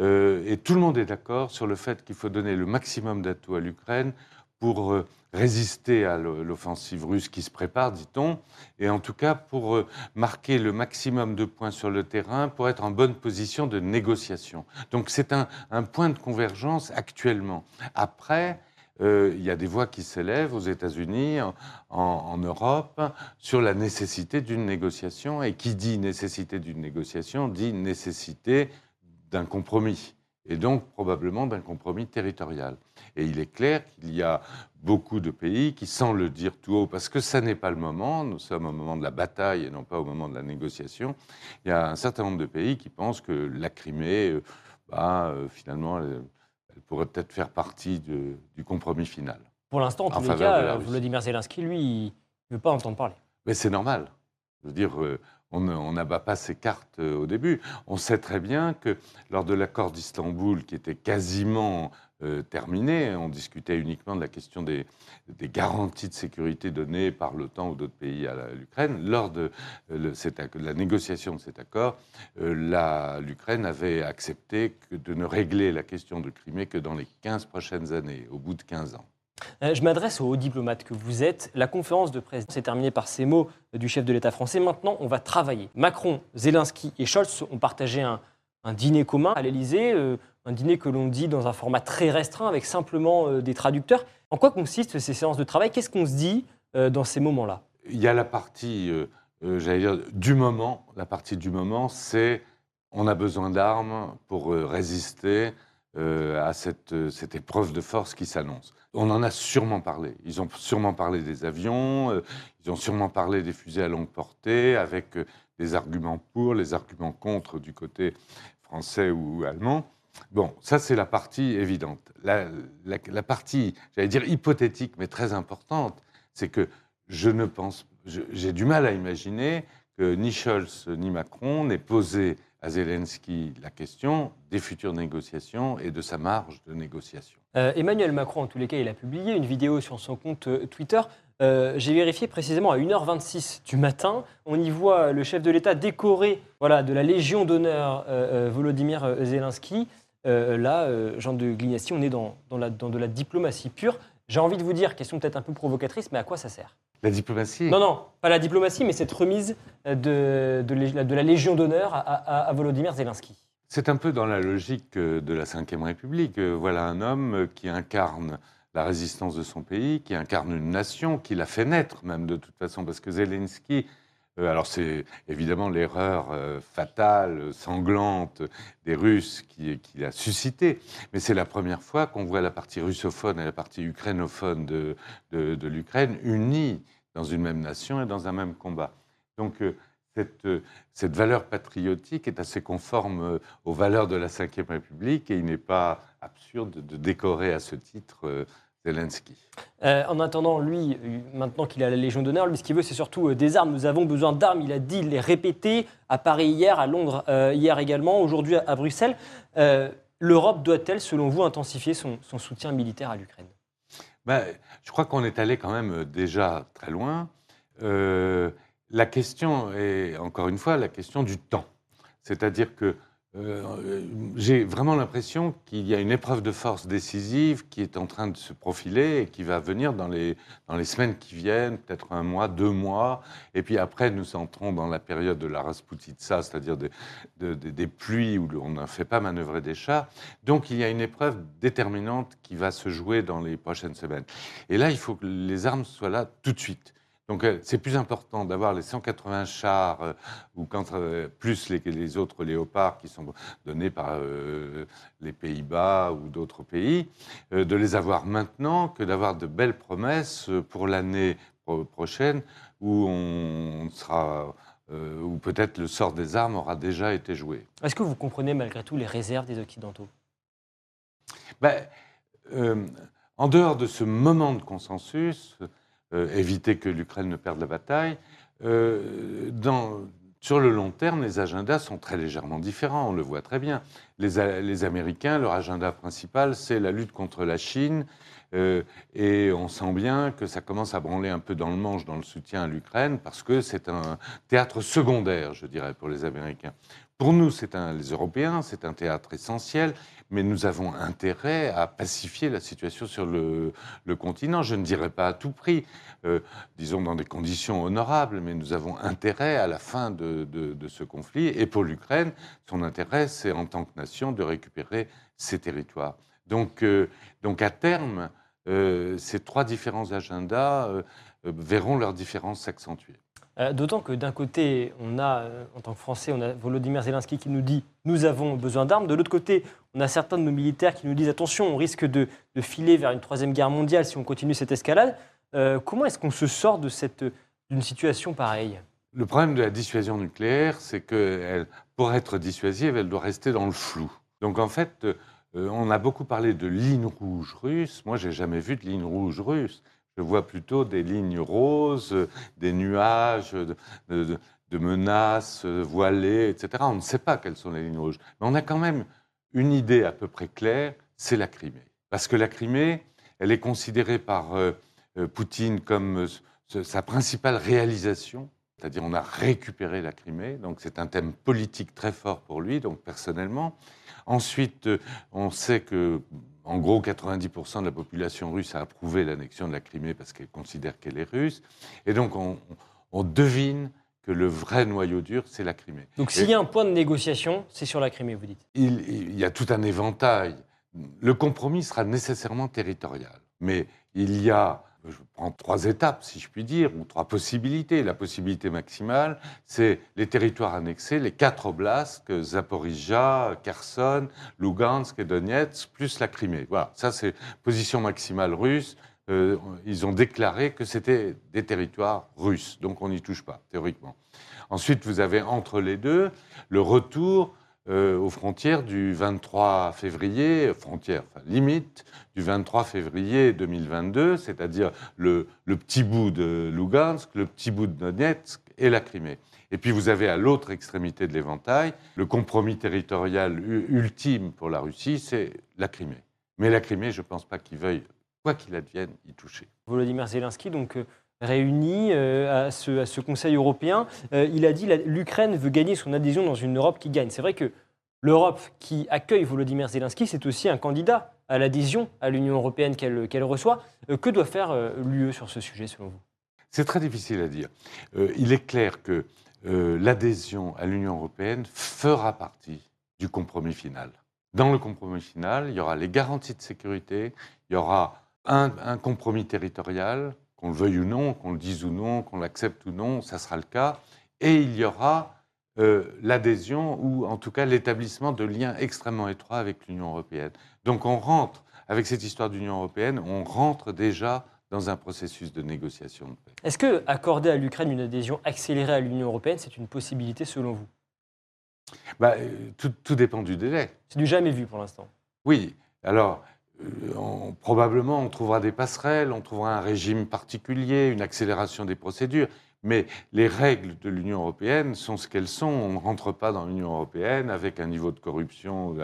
euh, et tout le monde est d'accord sur le fait qu'il faut donner le maximum d'atouts à l'Ukraine pour euh, résister à l'o- l'offensive russe qui se prépare, dit-on, et en tout cas pour euh, marquer le maximum de points sur le terrain, pour être en bonne position de négociation. Donc c'est un, un point de convergence actuellement. Après, euh, il y a des voix qui s'élèvent aux États-Unis, en, Europe, sur la nécessité d'une négociation. Et qui dit nécessité d'une négociation dit nécessité d'un compromis. Et donc probablement d'un compromis territorial. Et il est clair qu'il y a beaucoup de pays qui, sans le dire tout haut, parce que ça n'est pas le moment, nous sommes au moment de la bataille et non pas au moment de la négociation, il y a un certain nombre de pays qui pensent que la Crimée, euh, bah, euh, finalement, elle, pourrait peut-être faire partie de- du compromis final. Pour l'instant, en En tous les cas. Volodymyr Zelensky, lui, il ne veut pas entendre parler. Mais c'est normal. Je veux dire, euh, on n'abat pas ses cartes euh, au début. On sait très bien que lors de l'accord d'Istanbul, qui était quasiment euh, terminé, on discutait uniquement de la question des, garanties de sécurité données par l'OTAN ou d'autres pays à l'Ukraine. Lors de euh, la négociation de cet accord, euh, l'Ukraine avait accepté de ne régler la question de Crimée que dans les 15 prochaines années, au bout de 15 ans. Je m'adresse aux hauts diplomates que vous êtes. La conférence de presse s'est terminée par ces mots du chef de l'État français. Maintenant, on va travailler. Macron, Zelensky et Scholz ont partagé un, un dîner commun à l'Élysée, euh, un dîner que l'on dit dans un format très restreint avec simplement euh, des traducteurs. En quoi consistent ces séances de travail? Qu'est-ce qu'on se dit euh, dans ces moments-là? Il y a la partie, j'allais dire, du moment. La partie du moment, c'est on a besoin d'armes pour résister à cette, cette épreuve de force qui s'annonce. On en a sûrement parlé. Ils ont sûrement parlé des avions, ils ont sûrement parlé des fusées à longue portée, avec les arguments pour, les arguments contre du côté français ou allemand. Bon, ça c'est la partie évidente. La, partie, j'allais dire hypothétique, mais très importante, c'est que je ne pense, j'ai du mal à imaginer que ni Scholz ni Macron n'aient posé à Zelensky la question des futures négociations et de sa marge de négociation. Euh, Emmanuel Macron, en tous les cas, il a publié une vidéo sur son compte euh, Twitter. Euh, J'ai vérifié précisément à 1h26 du matin. On y voit le chef de l'État décoré voilà, de la Légion d'honneur euh, euh, Volodymyr Zelensky. Euh, là, Jean de Glignassi, on est dans, dans, la, dans de la diplomatie pure. J'ai envie de vous dire, question peut-être un peu provocatrice, mais à quoi ça sert? La diplomatie? Non, non, pas la diplomatie, mais cette remise de, de, lég- de la Légion d'honneur à, à- à Volodymyr Zelensky. C'est un peu dans la logique de la Ve République. Voilà un homme qui incarne la résistance de son pays, qui incarne une nation, qui l'a fait naître même de toute façon, parce que Zelensky, euh, alors c'est évidemment l'erreur euh, fatale, sanglante des Russes qui, l'a suscité, mais c'est la première fois qu'on voit la partie russophone et la partie ukrainophone de l'Ukraine unies dans une même nation et dans un même combat. Donc euh, cette, euh, cette valeur patriotique est assez conforme euh, aux valeurs de la Ve République et il n'est pas absurde de décorer à ce titre euh, Zelensky. Euh, en attendant, lui, maintenant qu'il a la Légion d'honneur, lui, ce qu'il veut, c'est surtout euh, des armes. Nous avons besoin d'armes. Il a dit, il les répété à Paris hier, à Londres euh, hier également, aujourd'hui à, à Bruxelles. L'Europe doit-elle, selon vous, intensifier son, son soutien militaire à l'Ukraine? Ben, je crois qu'on est allé quand même déjà très loin. La question est, encore une fois, la question du temps. C'est-à-dire que euh, j'ai vraiment l'impression qu'il y a une épreuve de force décisive qui est en train de se profiler et qui va venir dans les, dans les semaines qui viennent, peut-être un mois, deux mois. Et puis après, nous entrons dans la période de la Rasputitsa, c'est-à-dire des, de- de- des pluies où on ne fait pas manœuvrer des chars. Donc il y a une épreuve déterminante qui va se jouer dans les prochaines semaines. Et là, il faut que les armes soient là tout de suite. Donc euh, c'est plus important d'avoir les 180 chars euh, ou quand, euh, plus les, les autres léopards qui sont donnés par euh, les Pays-Bas ou d'autres pays, de les avoir maintenant que d'avoir de belles promesses pour l'année pro- prochaine où on sera où peut-être le sort des armes aura déjà été joué. Est-ce que vous comprenez malgré tout les réserves des Occidentaux? Ben, en dehors de ce moment de consensus, éviter que l'Ukraine ne perde la bataille, euh, sur le long terme, les agendas sont très légèrement différents, on le voit très bien. Les Américains, leur agenda principal, c'est la lutte contre la Chine, euh, et on sent bien que ça commence à branler un peu dans le manche dans le soutien à l'Ukraine, parce que c'est un théâtre secondaire, je dirais, pour les Américains. Pour nous, les Européens, c'est un théâtre essentiel, mais nous avons intérêt à pacifier la situation sur le, continent. Je ne dirais pas à tout prix, euh, disons dans des conditions honorables, mais nous avons intérêt à la fin de, ce conflit. Et pour l'Ukraine, son intérêt, c'est en tant que nation de récupérer ses territoires. Donc, euh, donc à terme, euh, ces trois différents agendas verront leurs différences s'accentuer. Euh, D'autant que d'un côté, on a, euh, en tant que Français, on a Volodymyr Zelensky qui nous dit nous avons besoin d'armes. De l'autre côté, on a certains de nos militaires qui nous disent attention, on risque de, filer vers une troisième guerre mondiale si on continue cette escalade. Euh, comment est-ce qu'on se sort de cette d'une situation pareille? Le problème de la dissuasion nucléaire, c'est que pour être dissuasive, elle doit rester dans le flou. Donc en fait, on a beaucoup parlé de lignes rouges russes. Moi, j'ai jamais vu de ligne rouge russe. Je vois plutôt des lignes roses, des nuages de, menaces voilées, etc. On ne sait pas quelles sont les lignes rouges. Mais on a quand même une idée à peu près claire, c'est la Crimée. Parce que la Crimée, elle est considérée par euh, euh, Poutine comme euh, sa principale réalisation, c'est-à-dire on a récupéré la Crimée, donc c'est un thème politique très fort pour lui, donc personnellement. Ensuite, on sait que, en gros, 90% de la population russe a approuvé l'annexion de la Crimée parce qu'elle considère qu'elle est russe. Et donc, on, on devine que le vrai noyau dur, c'est la Crimée. Donc s'il y a un point de négociation, c'est sur la Crimée, vous dites? Il, il y a tout un éventail. Le compromis sera nécessairement territorial. Mais il y a, je prends trois étapes, si je puis dire, ou trois possibilités. La possibilité maximale, c'est les territoires annexés, les quatre oblasts, Zaporizhia, Kherson, Lugansk et Donetsk, plus la Crimée. Voilà, ça c'est position maximale russe. Euh, ils ont déclaré que c'était des territoires russes, donc on n'y touche pas, théoriquement. Ensuite, vous avez entre les deux le retour euh, aux frontières du 23 février, frontières, enfin, limite, du 23 février 2022, c'est-à-dire le, le petit bout de Lugansk, le petit bout de Donetsk et la Crimée. Et puis vous avez à l'autre extrémité de l'éventail, le compromis territorial ultime pour la Russie, c'est la Crimée. Mais la Crimée, je ne pense pas qu'ils veuillent, quoi qu'il advienne, y toucher. Volodymyr Zelensky, donc euh, réuni euh, à, ce, Conseil européen, euh, il a dit l'Ukraine veut gagner son adhésion dans une Europe qui gagne. C'est vrai que l'Europe qui accueille Volodymyr Zelensky, c'est aussi un candidat à l'adhésion à l'Union européenne qu'elle reçoit. Euh, que doit faire l'UE sur ce sujet, selon vous? C'est très difficile à dire. Il est clair que l'adhésion à l'Union européenne fera partie du compromis final. Dans le compromis final, il y aura les garanties de sécurité, il y aura un compromis territorial, qu'on le veuille ou non, qu'on le dise ou non, qu'on l'accepte ou non, ça sera le cas, et il y aura euh, l'adhésion ou en tout cas l'établissement de liens extrêmement étroits avec l'Union européenne. Donc on rentre, avec cette histoire d'Union européenne, on rentre déjà dans un processus de négociation de paix. Est-ce que accorder à l'Ukraine une adhésion accélérée à l'Union européenne, c'est une possibilité selon vous? Bah, euh, tout, tout dépend du délai. C'est du jamais vu pour l'instant. Oui, alors on- probablement on trouvera des passerelles, on trouvera un régime particulier, une accélération des procédures, mais les règles de l'Union européenne sont ce qu'elles sont. On ne rentre pas dans l'Union européenne avec un niveau de corruption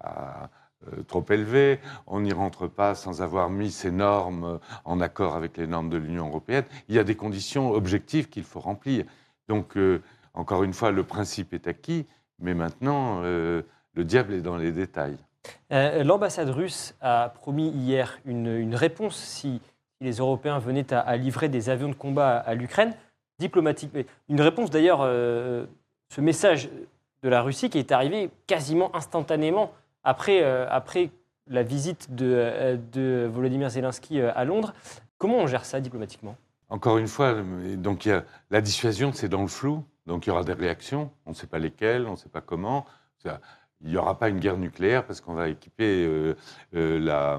à, euh, trop élevé, on n'y rentre pas sans avoir mis ces normes euh, en accord avec les normes de l'Union européenne. Il y a des conditions objectives qu'il faut remplir. Donc, euh, encore une fois, le principe est acquis, mais maintenant, euh, le diable est dans les détails. Euh, L'ambassade russe a promis hier une, réponse si, les Européens venaient à, livrer des avions de combat à, l'Ukraine, diplomatique. Une réponse d'ailleurs, euh, ce message de la Russie qui est arrivé quasiment instantanément après, euh, après la visite de, de Volodymyr Zelensky à Londres. Comment on gère ça diplomatiquement? Encore une fois, donc la dissuasion, c'est dans le flou. Donc il y aura des réactions, on ne sait pas lesquelles, on ne sait pas comment. Il n'y aura pas une guerre nucléaire parce qu'on va équiper euh, euh,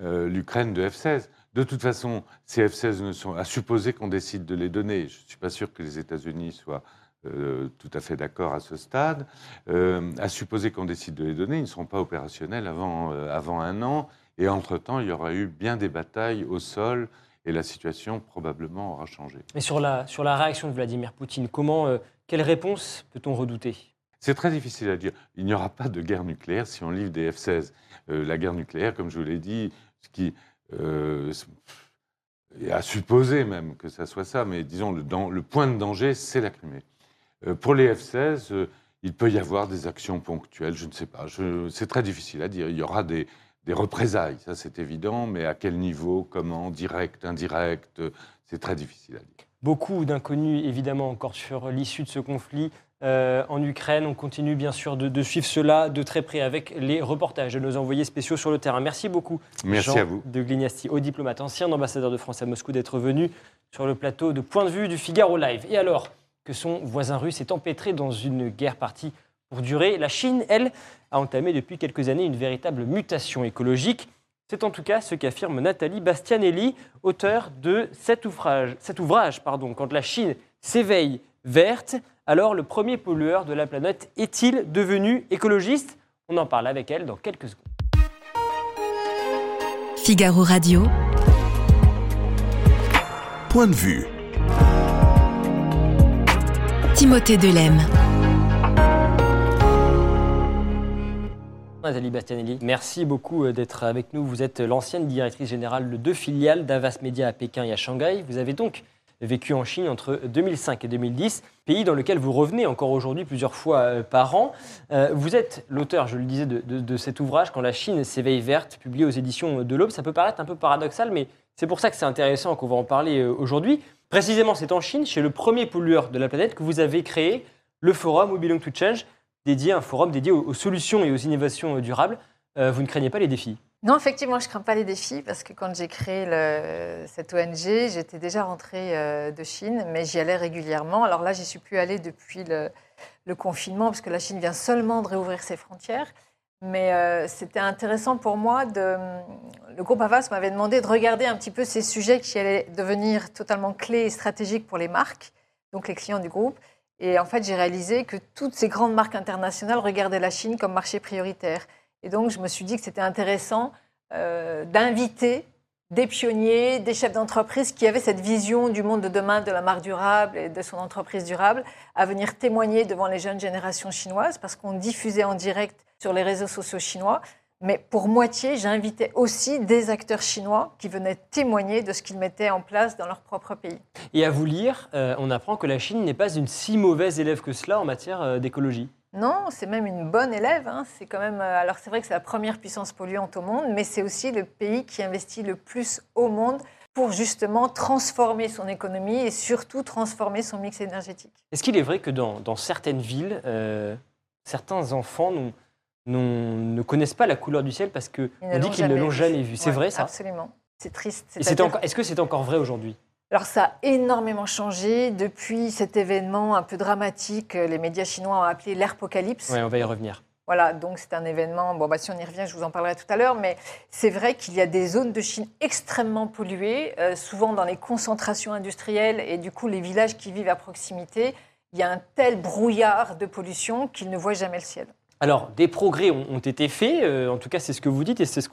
euh, l'Ukraine de F-16. De toute façon, ces F-16 ne sont à supposer qu'on décide de les donner. Je ne suis pas sûr que les États-Unis soient tout à fait d'accord à ce stade. À supposer qu'on décide de les donner, ils ne seront pas opérationnels avant, un an. Et entre-temps, il y aura eu bien des batailles au sol et la situation probablement aura changé. Mais sur la, sur la réaction de Vladimir Poutine, comment, quelle réponse peut-on redouter? C'est très difficile à dire. Il n'y aura pas de guerre nucléaire si on livre des F-16. Euh, la guerre nucléaire, comme je vous l'ai dit, ce qui euh, à supposer même que ça soit ça, mais disons le, point de danger, c'est la Crimée. Euh, pour les F-16, euh, il peut y avoir des actions ponctuelles, je ne sais pas. C'est très difficile à dire. Il y aura des, des représailles, ça c'est évident, mais à quel niveau, comment, direct, indirect, c'est très difficile à dire. Beaucoup d'inconnus, évidemment, encore sur l'issue de ce conflit euh, en Ukraine. On continue, bien sûr, de, de suivre cela de très près avec les reportages de nos envoyés spéciaux sur le terrain. Merci beaucoup, Merci Jean à vous. de Glignasti, haut diplomate, ancien ambassadeur de France à Moscou, d'être venu sur le plateau de Point de vue du Figaro Live. Et alors que son voisin russe est empêtré dans une guerre partie pour durer, la Chine, elle, a entamé depuis quelques années une véritable mutation écologique. C'est en tout cas ce qu'affirme Nathalie Bastianelli, auteure de cet ouvrage, cet ouvrage pardon, Quand la Chine s'éveille verte, alors le premier pollueur de la planète est-il devenu écologiste? On en parle avec elle dans quelques secondes. Figaro Radio. Point de vue. Timothée Delem. Nathalie Bastianelli, merci beaucoup euh, d'être avec nous. Vous êtes l'ancienne directrice générale de deux filiales d'Avas Media à Pékin et à Shanghai. Vous avez donc vécu en Chine entre 2005 et 2010, pays dans lequel vous revenez encore aujourd'hui plusieurs fois euh, par an. Euh, Vous êtes l'auteur, je le disais, de, cet ouvrage Quand la Chine s'éveille verte, publié aux éditions de l'Aube. Ça peut paraître un peu paradoxal, mais c'est pour ça que c'est intéressant qu'on va en parler euh, aujourd'hui. Précisément, c'est en Chine, chez le premier pollueur de la planète, que vous avez créé le forum We Belong to Change, dédié, un forum dédié aux, solutions et aux innovations durables. Vous ne craignez pas les défis? Non, effectivement, je ne crains pas les défis parce que quand j'ai créé cette ONG, j'étais déjà rentrée euh, de Chine, mais j'y allais régulièrement. Alors là, j'y suis plus allée depuis le, le confinement parce que la Chine vient seulement de réouvrir ses frontières. Mais euh, c'était intéressant pour moi de. Le groupe Avas m'avait demandé de regarder un petit peu ces sujets qui allaient devenir totalement clés et stratégiques pour les marques, donc les clients du groupe. Et en fait, j'ai réalisé que toutes ces grandes marques internationales regardaient la Chine comme marché prioritaire. Et donc, je me suis dit que c'était intéressant euh, d'inviter des pionniers, des chefs d'entreprise qui avaient cette vision du monde de demain, de la marque durable et de son entreprise durable, à venir témoigner devant les jeunes générations chinoises, parce qu'on diffusait en direct sur les réseaux sociaux chinois. Mais pour moitié, j'invitais aussi des acteurs chinois qui venaient témoigner de ce qu'ils mettaient en place dans leur propre pays. Et à vous lire, euh, on apprend que la Chine n'est pas une si mauvaise élève que cela en matière euh, d'écologie. Non, c'est même une bonne élève. hein. C'est quand même. euh, Alors c'est vrai que c'est la première puissance polluante au monde, mais c'est aussi le pays qui investit le plus au monde pour justement transformer son économie et surtout transformer son mix énergétique. Est-ce qu'il est vrai que dans, dans certaines villes, euh, certains enfants ne connaissent pas la couleur du ciel parce qu'on dit qu'ils ne l'ont jamais vu C'est Ouais, vrai ça? Absolument. C'est triste. Est-ce que c'est encore vrai aujourd'hui? Alors ça a énormément changé depuis cet événement un peu dramatique. euh, Les médias chinois ont appelé l'apocalypse. Oui, on va y revenir. Voilà, donc c'est un événement. Bon, bah, si on y revient, je vous en parlerai tout à l'heure. Mais c'est vrai qu'il y a des zones de Chine extrêmement polluées, euh, souvent dans les concentrations industrielles et du coup les villages qui vivent à proximité. Il y a un tel brouillard de pollution qu'ils ne voient jamais le ciel. Alors, des progrès ont, été faits, euh, en tout cas c'est ce que vous dites et c'est ce,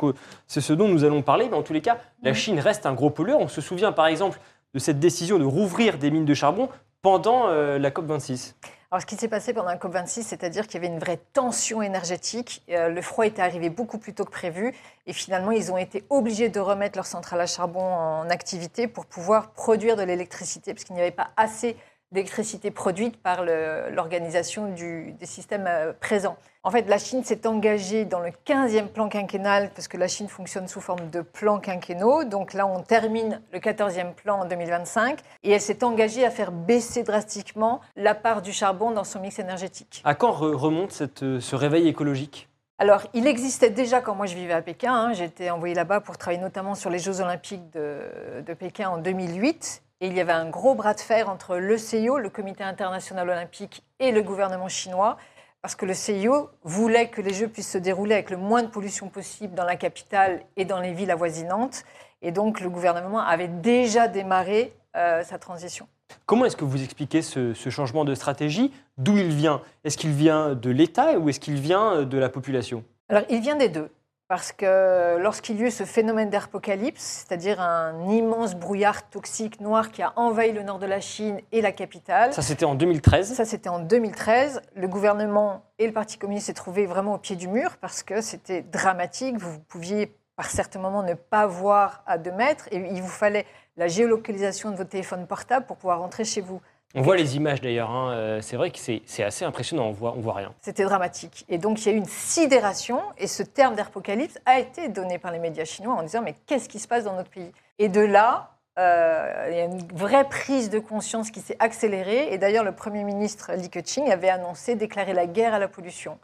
ce dont nous allons parler, mais en tous les cas, la Chine reste un gros pollueur. On se souvient par exemple de cette décision de rouvrir des mines de charbon pendant euh, la COP26. Alors, ce qui s'est passé pendant la COP26, c'est-à-dire qu'il y avait une vraie tension énergétique. Euh, le froid était arrivé beaucoup plus tôt que prévu. Et finalement, ils ont été obligés de remettre leur centrale à charbon en activité pour pouvoir produire de l'électricité, parce qu'il n'y avait pas assez d'électricité produite par l'organisation des systèmes euh, présents. En fait, la Chine s'est engagée dans le 15e plan quinquennal, parce que la Chine fonctionne sous forme de plans quinquennaux. Donc là, on termine le 14e plan en 2025. Et elle s'est engagée à faire baisser drastiquement la part du charbon dans son mix énergétique. À quand re- remonte cette, euh, ce réveil écologique? Alors, il existait déjà quand moi je vivais à Pékin. hein. J'étais envoyée là-bas pour travailler notamment sur les Jeux Olympiques de, de Pékin en 2008. Et il y avait un gros bras de fer entre le CIO, le Comité international olympique, et le gouvernement chinois. Parce que le CIO voulait que les Jeux puissent se dérouler avec le moins de pollution possible dans la capitale et dans les villes avoisinantes. Et donc, le gouvernement avait déjà démarré euh, sa transition. Comment est-ce que vous expliquez ce, ce changement de stratégie? D'où il vient? Est-ce qu'il vient de l'État ou est-ce qu'il vient de la population? Alors, il vient des deux. Parce que lorsqu'il y a eu ce phénomène d'apocalypse, c'est-à-dire un immense brouillard toxique noir qui a envahi le nord de la Chine et la capitale, Ça, c'était en 2013. ça c'était en 2013, le gouvernement et le Parti communiste s'est trouvé vraiment au pied du mur parce que c'était dramatique. Vous pouviez par certains moments ne pas voir à deux mètres et il vous fallait la géolocalisation de votre téléphone portable pour pouvoir rentrer chez vous. On voit les images d'ailleurs. hein. Euh, C'est vrai que c'est assez impressionnant. On voit, on voit rien. C'était dramatique. Et donc, il y a eu une sidération, et ce terme d'apocalypse a été donné par les médias chinois en disant Mais qu'est-ce qui se passe dans notre pays? Et de là, euh, il y a une vraie prise de conscience qui s'est accélérée. Et d'ailleurs, le Premier ministre Li Keqiang avait annoncé déclarer la guerre à la pollution.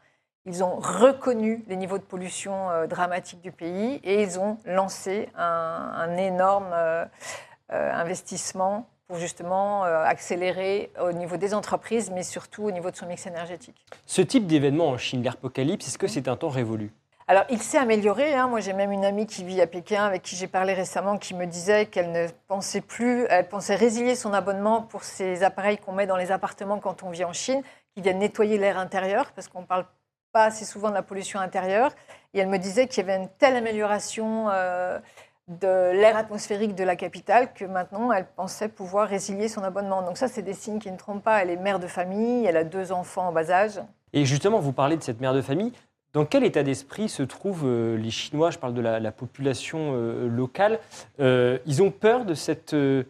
Ils ont reconnu les niveaux de pollution euh, dramatiques du pays et ils ont lancé un, énorme investissement pour justement euh, accélérer au niveau des entreprises, mais surtout au niveau de son mix énergétique. Ce type d'événement en Chine, l'apocalypse, est-ce que c'est un temps révolu? Alors, il s'est amélioré. hein. Moi, j'ai même une amie qui vit à Pékin, avec qui j'ai parlé récemment, qui me disait qu'elle ne pensait plus, elle pensait résilier son abonnement pour ces appareils qu'on met dans les appartements quand on vit en Chine, qui viennent nettoyer l'air intérieur, parce qu'on ne parle pas assez souvent de la pollution intérieure. Et elle me disait qu'il y avait une telle amélioration euh, de l'air atmosphérique de la capitale que maintenant, elle pensait pouvoir résilier son abonnement. Donc ça, c'est des signes qui ne trompent pas. Elle est mère de famille, elle a deux enfants en bas âge. Et justement, vous parlez de cette mère de famille. Dans quel état d'esprit se trouvent euh, les Chinois Je parle de la, la population euh, locale. Euh, ils ont peur de, cette, de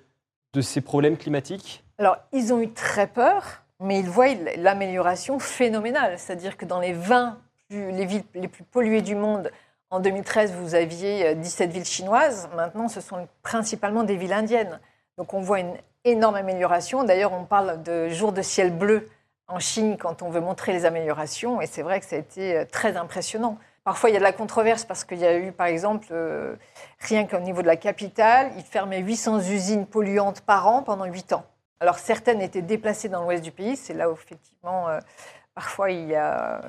ces problèmes climatiques? Alors, ils ont eu très peur, mais ils voient l'amélioration phénoménale. C'est-à-dire que dans les 20 plus- les villes les plus polluées du monde, en 2013, vous aviez euh, 17 villes chinoises. Maintenant, ce sont principalement des villes indiennes. Donc, on voit une énorme amélioration. D'ailleurs, on parle de jour de ciel bleu en Chine quand on veut montrer les améliorations. Et c'est vrai que ça a été euh, très impressionnant. Parfois, il y a de la controverse parce qu'il y a eu, par exemple, euh, rien qu'au niveau de la capitale, ils fermaient 800 usines polluantes par an pendant 8 ans. Alors, certaines étaient déplacées dans l'ouest du pays. C'est là où, effectivement, euh, parfois, il y a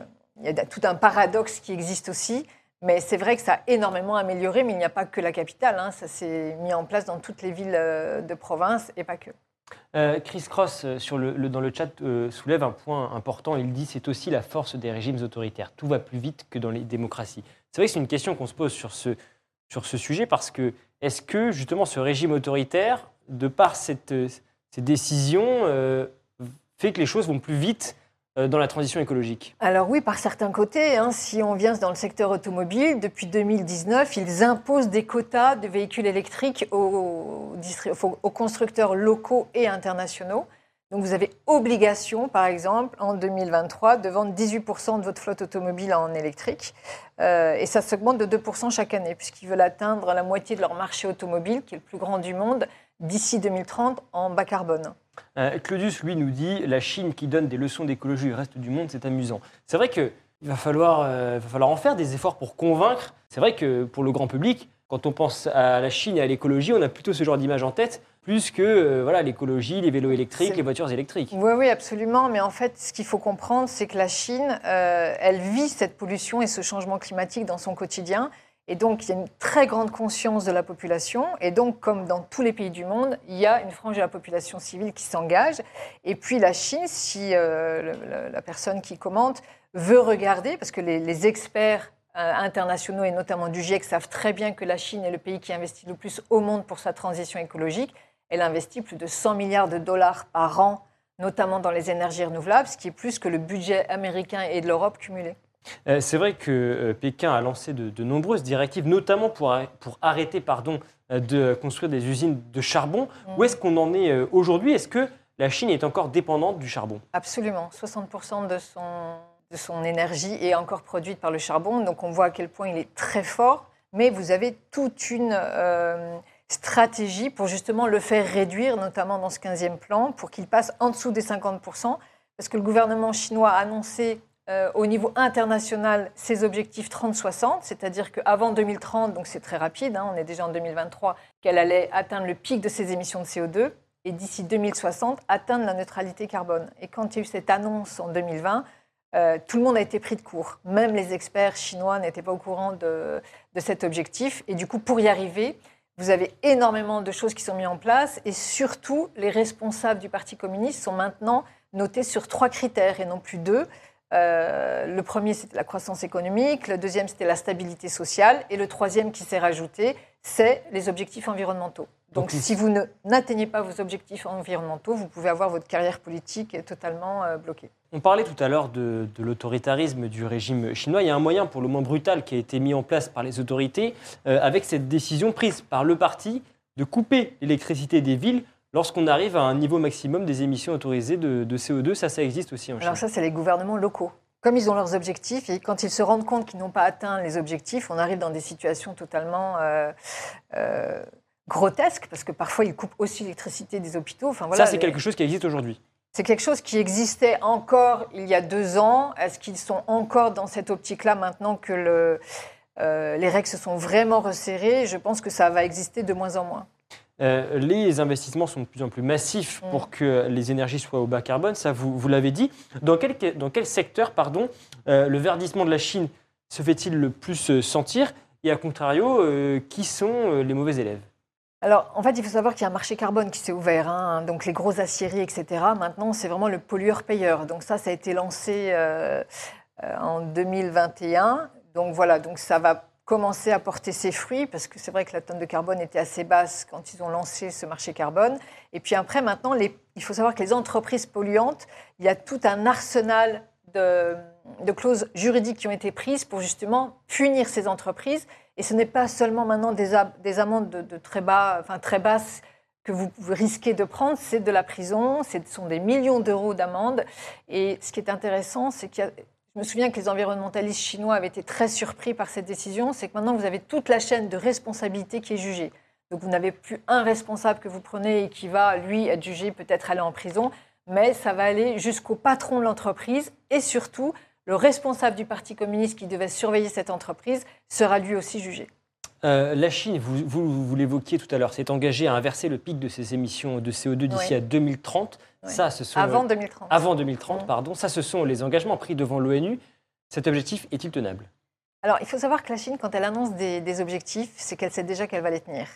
tout un paradoxe qui existe aussi. Mais c'est vrai que ça a énormément amélioré, mais il n'y a pas que la capitale. hein. Ça s'est mis en place dans toutes les villes euh, de province et pas que. Euh, Chris Cross, euh, dans le chat, soulève un point important. Il dit c'est aussi la force des régimes autoritaires. Tout va plus vite que dans les démocraties. C'est vrai que c'est une question qu'on se pose sur ce, sujet parce que est-ce que justement ce régime autoritaire, de par cette, ces décisions, fait que les choses vont plus vite dans la transition écologique Alors oui, par certains côtés, hein, si on vient dans le secteur automobile, depuis 2019, ils imposent des quotas de véhicules électriques aux constructeurs locaux et internationaux. Donc vous avez obligation, par exemple, en 2023, de vendre 18% de votre flotte automobile en électrique. Euh, et ça s'augmente de 2% chaque année, puisqu'ils veulent atteindre la moitié de leur marché automobile, qui est le plus grand du monde, d'ici 2030 en bas carbone. Euh, Claudius, lui, nous dit la Chine qui donne des leçons d'écologie au reste du monde, c'est amusant. C'est vrai qu'il va, falloir, euh, va falloir en faire des efforts pour convaincre. C'est vrai que pour le grand public, quand on pense à la Chine et à l'écologie, on a plutôt ce genre d'image en tête plus que euh, voilà l'écologie, les vélos électriques, les voitures électriques. Oui, oui, absolument. Mais en fait, ce qu'il faut comprendre, c'est que la Chine, euh, elle vit cette pollution et ce changement climatique dans son quotidien. Et donc, il y a une très grande conscience de la population. Et donc, comme dans tous les pays du monde, il y a une frange de la population civile qui s'engage. Et puis, la Chine, si euh, la personne qui commente veut regarder, parce que les, les experts internationaux et notamment du GIEC savent très bien que la Chine est le pays qui investit le plus au monde pour sa transition écologique. Elle investit plus de 100 milliards de dollars par an, notamment dans les énergies renouvelables, ce qui est plus que le budget américain et de l'Europe cumulé. Euh, c'est vrai que euh, Pékin a lancé de, nombreuses directives, notamment pour, pour arrêter pardon, euh, de construire des usines de charbon. Où mm. est-ce qu'on en est aujourd'hui? Est-ce que la Chine est encore dépendante du charbon? Absolument. 60% de son, de son énergie est encore produite par le charbon. Donc on voit à quel point il est très fort. Mais vous avez toute une stratégie pour justement le faire réduire, notamment dans ce 15e plan, pour qu'il passe en dessous des 50%, parce que le gouvernement chinois a annoncé euh, au niveau international ses objectifs 30-60, c'est-à-dire qu'avant 2030, donc c'est très rapide, hein, on est déjà en 2023, qu'elle allait atteindre le pic de ses émissions de CO2 et d'ici 2060 atteindre la neutralité carbone. Et quand il y a eu cette annonce en 2020, euh, tout le monde a été pris de court. Même les experts chinois n'étaient pas au courant de, de cet objectif. Et du coup, pour y arriver, vous avez énormément de choses qui sont mises en place et surtout, les responsables du Parti communiste sont maintenant notés sur trois critères et non plus deux. Euh, le premier, c'était la croissance économique, le deuxième, c'était la stabilité sociale, et le troisième qui s'est rajouté, c'est les objectifs environnementaux. Donc, si vous n'atteignez pas vos objectifs environnementaux, vous pouvez avoir votre carrière politique totalement euh, bloquée. On parlait tout à l'heure de, l'autoritarisme du régime chinois. Il y a un moyen pour le moins brutal qui a été mis en place par les autorités euh, avec cette décision prise par le parti de couper l'électricité des villes lorsqu'on arrive à un niveau maximum des émissions autorisées de, CO2. Ça, ça existe aussi en Chine. Alors ça, c'est les gouvernements locaux. Comme ils ont leurs objectifs, et quand ils se rendent compte qu'ils n'ont pas atteint les objectifs, on arrive dans des situations totalement... Euh, grotesque, parce que parfois ils coupent aussi l'électricité des hôpitaux. Enfin, voilà, Ça, c'est quelque chose qui existe aujourd'hui. C'est quelque chose qui existait encore il y a deux ans. Est-ce qu'ils sont encore dans cette optique-là maintenant que le, euh, les règles se sont vraiment resserrées? Je pense que ça va exister de moins en moins. Euh, les investissements sont de plus en plus massifs mm. pour que les énergies soient au bas carbone, ça vous, vous l'avez dit. Dans quel, dans quel secteur pardon, euh, le verdissement de la Chine se fait-il le plus sentir? Et à contrario, qui sont les mauvais élèves? Alors, en fait, il faut savoir qu'il y a un marché carbone qui s'est ouvert. Hein. donc, les gros aciéries, etc. Maintenant, c'est vraiment le pollueur-payeur. Donc, ça, ça a été lancé euh, euh, en 2021. Donc, voilà. Donc, ça va commencer à porter ses fruits parce que c'est vrai que la tonne de carbone était assez basse quand ils ont lancé ce marché carbone. Et puis après, maintenant, il faut savoir que les entreprises polluantes, il y a tout un arsenal de, clauses juridiques qui ont été prises pour justement punir ces entreprises et ce n'est pas seulement maintenant des, amendes de, très, bas, enfin, très basses que vous risquez de prendre, c'est de la prison, ce sont des millions d'euros d'amendes. Et ce qui est intéressant, c'est que je me souviens que les environnementalistes chinois avaient été très surpris par cette décision, c'est que maintenant vous avez toute la chaîne de responsabilité qui est jugée. Donc vous n'avez plus un responsable que vous prenez et qui va, lui, être jugé, peut-être aller en prison, mais ça va aller jusqu'au patron de l'entreprise et surtout le responsable du Parti communiste qui devait surveiller cette entreprise sera lui aussi jugé. Euh, la Chine, vous, vous, l'évoquiez tout à l'heure, s'est engagée à inverser le pic de ses émissions de CO2 d'ici à 2030. Ça, ce sont, avant 2030. Avant 2030, pardon. Ça, ce sont les engagements pris devant l'ONU. Cet objectif est-il tenable? Alors, il faut savoir que la Chine, quand elle annonce des objectifs, c'est qu'elle sait déjà qu'elle va les tenir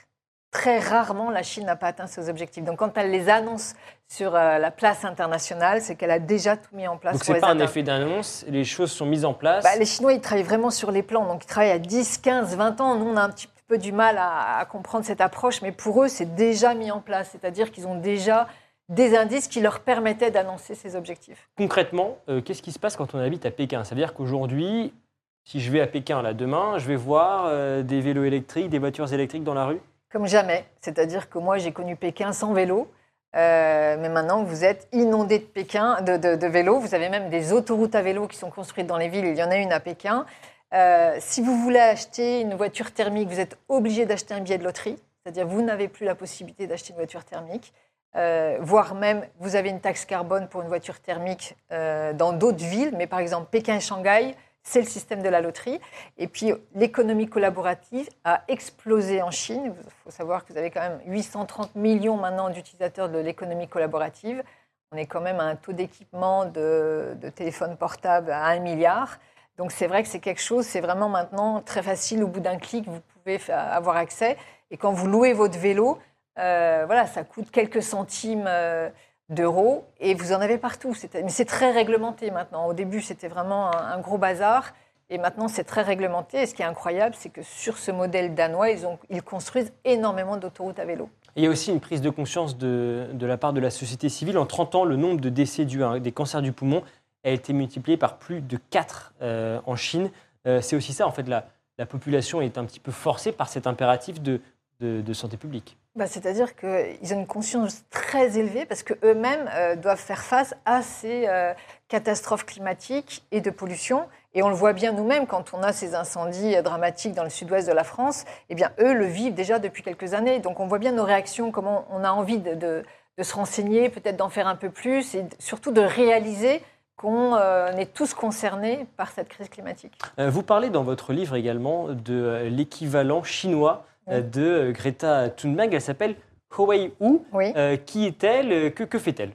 très rarement la Chine n'a pas atteint ses objectifs. Donc quand elle les annonce sur euh, la place internationale, c'est qu'elle a déjà tout mis en place. Donc ce n'est pas un effet d'annonce, les choses sont mises en place. Bah, les Chinois, ils travaillent vraiment sur les plans. Donc ils travaillent à 10, 15, 20 ans. Nous, on a un petit peu du mal à, comprendre cette approche, mais pour eux, c'est déjà mis en place. C'est-à-dire qu'ils ont déjà des indices qui leur permettaient d'annoncer ces objectifs. Concrètement, euh, qu'est-ce qui se passe quand on habite à Pékin? Ça veut dire qu'aujourd'hui, si je vais à Pékin là demain, je vais voir euh, des vélos électriques, des voitures électriques dans la rue? Comme jamais. C'est-à-dire que moi, j'ai connu Pékin sans vélo. Euh, mais maintenant, vous êtes inondé de Pékin, de, vélos. Vous avez même des autoroutes à vélo qui sont construites dans les villes. Il y en a une à Pékin. Euh, si vous voulez acheter une voiture thermique, vous êtes obligé d'acheter un billet de loterie. C'est-à-dire, vous n'avez plus la possibilité d'acheter une voiture thermique. Euh, voire même, vous avez une taxe carbone pour une voiture thermique dans d'autres villes. Mais par exemple, Pékin et Shanghai, c'est le système de la loterie. Et puis, l'économie collaborative a explosé en Chine. Il faut savoir que vous avez quand même 830 millions maintenant d'utilisateurs de l'économie collaborative. On est quand même à un taux d'équipement de, de téléphones portables à 1 milliard. Donc, c'est vrai que c'est quelque chose, c'est vraiment maintenant très facile. Au bout d'un clic, vous pouvez avoir accès. Et quand vous louez votre vélo, euh, voilà, ça coûte quelques centimes euh, d'euros et vous en avez partout. Mais c'est très réglementé maintenant. Au début, c'était vraiment un, gros bazar. Et maintenant, c'est très réglementé. Et ce qui est incroyable, c'est que sur ce modèle danois, ils, construisent énormément d'autoroutes à vélo. il y a aussi une prise de conscience de, la part de la société civile. En 30 ans, le nombre de décès dus à des cancers du poumon a été multiplié par plus de 4 euh, en Chine. Euh, c'est aussi ça, en fait, la, la, population est un petit peu forcée par cet impératif de santé publique. Bah, C'est-à-dire qu'ils ont une conscience très élevée parce qu'eux-mêmes euh, doivent faire face à ces euh, catastrophes climatiques et de pollution. Et on le voit bien nous-mêmes quand on a ces incendies dramatiques dans le sud-ouest de la France. Eh bien, eux le vivent déjà depuis quelques années. Donc, on voit bien nos réactions, comment on a envie de, se renseigner, peut-être d'en faire un peu plus et surtout de réaliser qu'on euh, est tous concernés par cette crise climatique. Euh, vous parlez dans votre livre également de euh, l'équivalent chinois oui. de Greta Thunberg. Elle s'appelle Huawei Wu. Oui. qui est-elle Que, que fait-elle?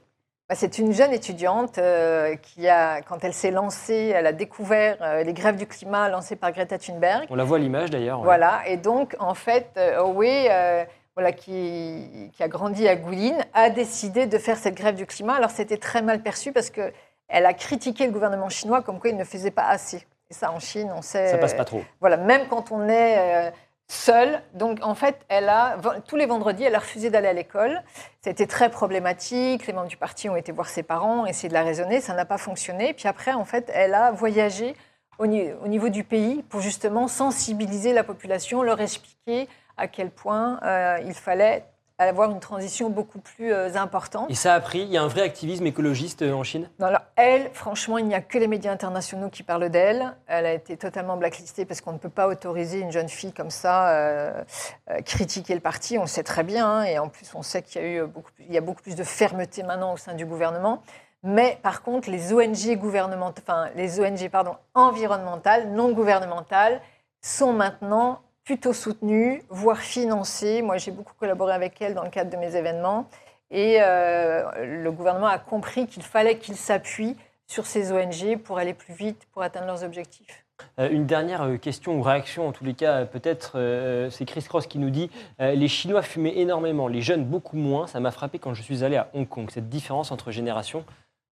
Bah, c'est une jeune étudiante euh, qui, a, quand elle s'est lancée, elle a découvert euh, les grèves du climat lancées par Greta Thunberg. On la voit à l'image d'ailleurs. Ouais. Voilà, et donc en fait, euh, Huawei, voilà, qui, qui, a grandi à Guilin, a décidé de faire cette grève du climat. Alors c'était très mal perçu parce que elle a critiqué le gouvernement chinois comme quoi il ne faisait pas assez. Et ça, en Chine, on sait. Ça passe pas trop. Voilà, même quand on est seule. Donc, en fait, elle a, tous les vendredis, elle a refusé d'aller à l'école. C'était très problématique. Les membres du parti ont été voir ses parents, essayer de la raisonner. Ça n'a pas fonctionné. Puis après, en fait, elle a voyagé au, au niveau du pays pour justement sensibiliser la population, leur expliquer à quel point euh, il fallait avoir une transition beaucoup plus euh, importante. Et ça a pris Il y a un vrai activisme écologiste euh, en Chine? Non, alors, Elle, franchement, il n'y a que les médias internationaux qui parlent d'elle. Elle a été totalement blacklistée parce qu'on ne peut pas autoriser une jeune fille comme ça euh, euh, critiquer le parti. On le sait très bien. Hein, et en plus, on sait qu'il y a eu beaucoup, il y a beaucoup plus de fermeté maintenant au sein du gouvernement. Mais par contre, les ONG gouvernementales, enfin, les ONG pardon, environnementales, non gouvernementales, sont maintenant plutôt soutenue, voire financée. Moi, j'ai beaucoup collaboré avec elle dans le cadre de mes événements. Et euh, le gouvernement a compris qu'il fallait qu'il s'appuie sur ces ONG pour aller plus vite, pour atteindre leurs objectifs. Euh, une dernière question ou réaction, en tous les cas, peut-être, euh, c'est Chris Cross qui nous dit euh, Les Chinois fumaient énormément, les jeunes beaucoup moins. Ça m'a frappé quand je suis allé à Hong Kong. Cette différence entre générations,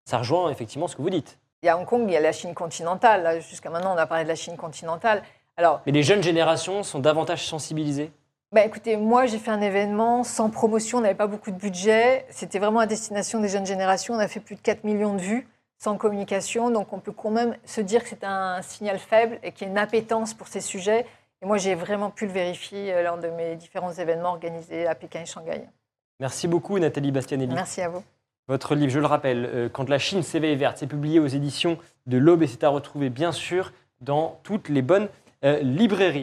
ça rejoint effectivement ce que vous dites. Et à Hong Kong, il y a la Chine continentale. Jusqu'à maintenant, on a parlé de la Chine continentale. Alors, Mais les jeunes générations sont davantage sensibilisées bah écoutez, moi j'ai fait un événement sans promotion, on n'avait pas beaucoup de budget. C'était vraiment à destination des jeunes générations. On a fait plus de 4 millions de vues sans communication. Donc on peut quand même se dire que c'est un signal faible et qu'il y a une appétence pour ces sujets. Et moi j'ai vraiment pu le vérifier lors de mes différents événements organisés à Pékin et Shanghai. Merci beaucoup Nathalie Bastianelli. Merci à vous. Votre livre, je le rappelle, euh, Quand la Chine s'éveille verte, c'est publié aux éditions de l'Aube et c'est à retrouver bien sûr dans toutes les bonnes euh, librairie.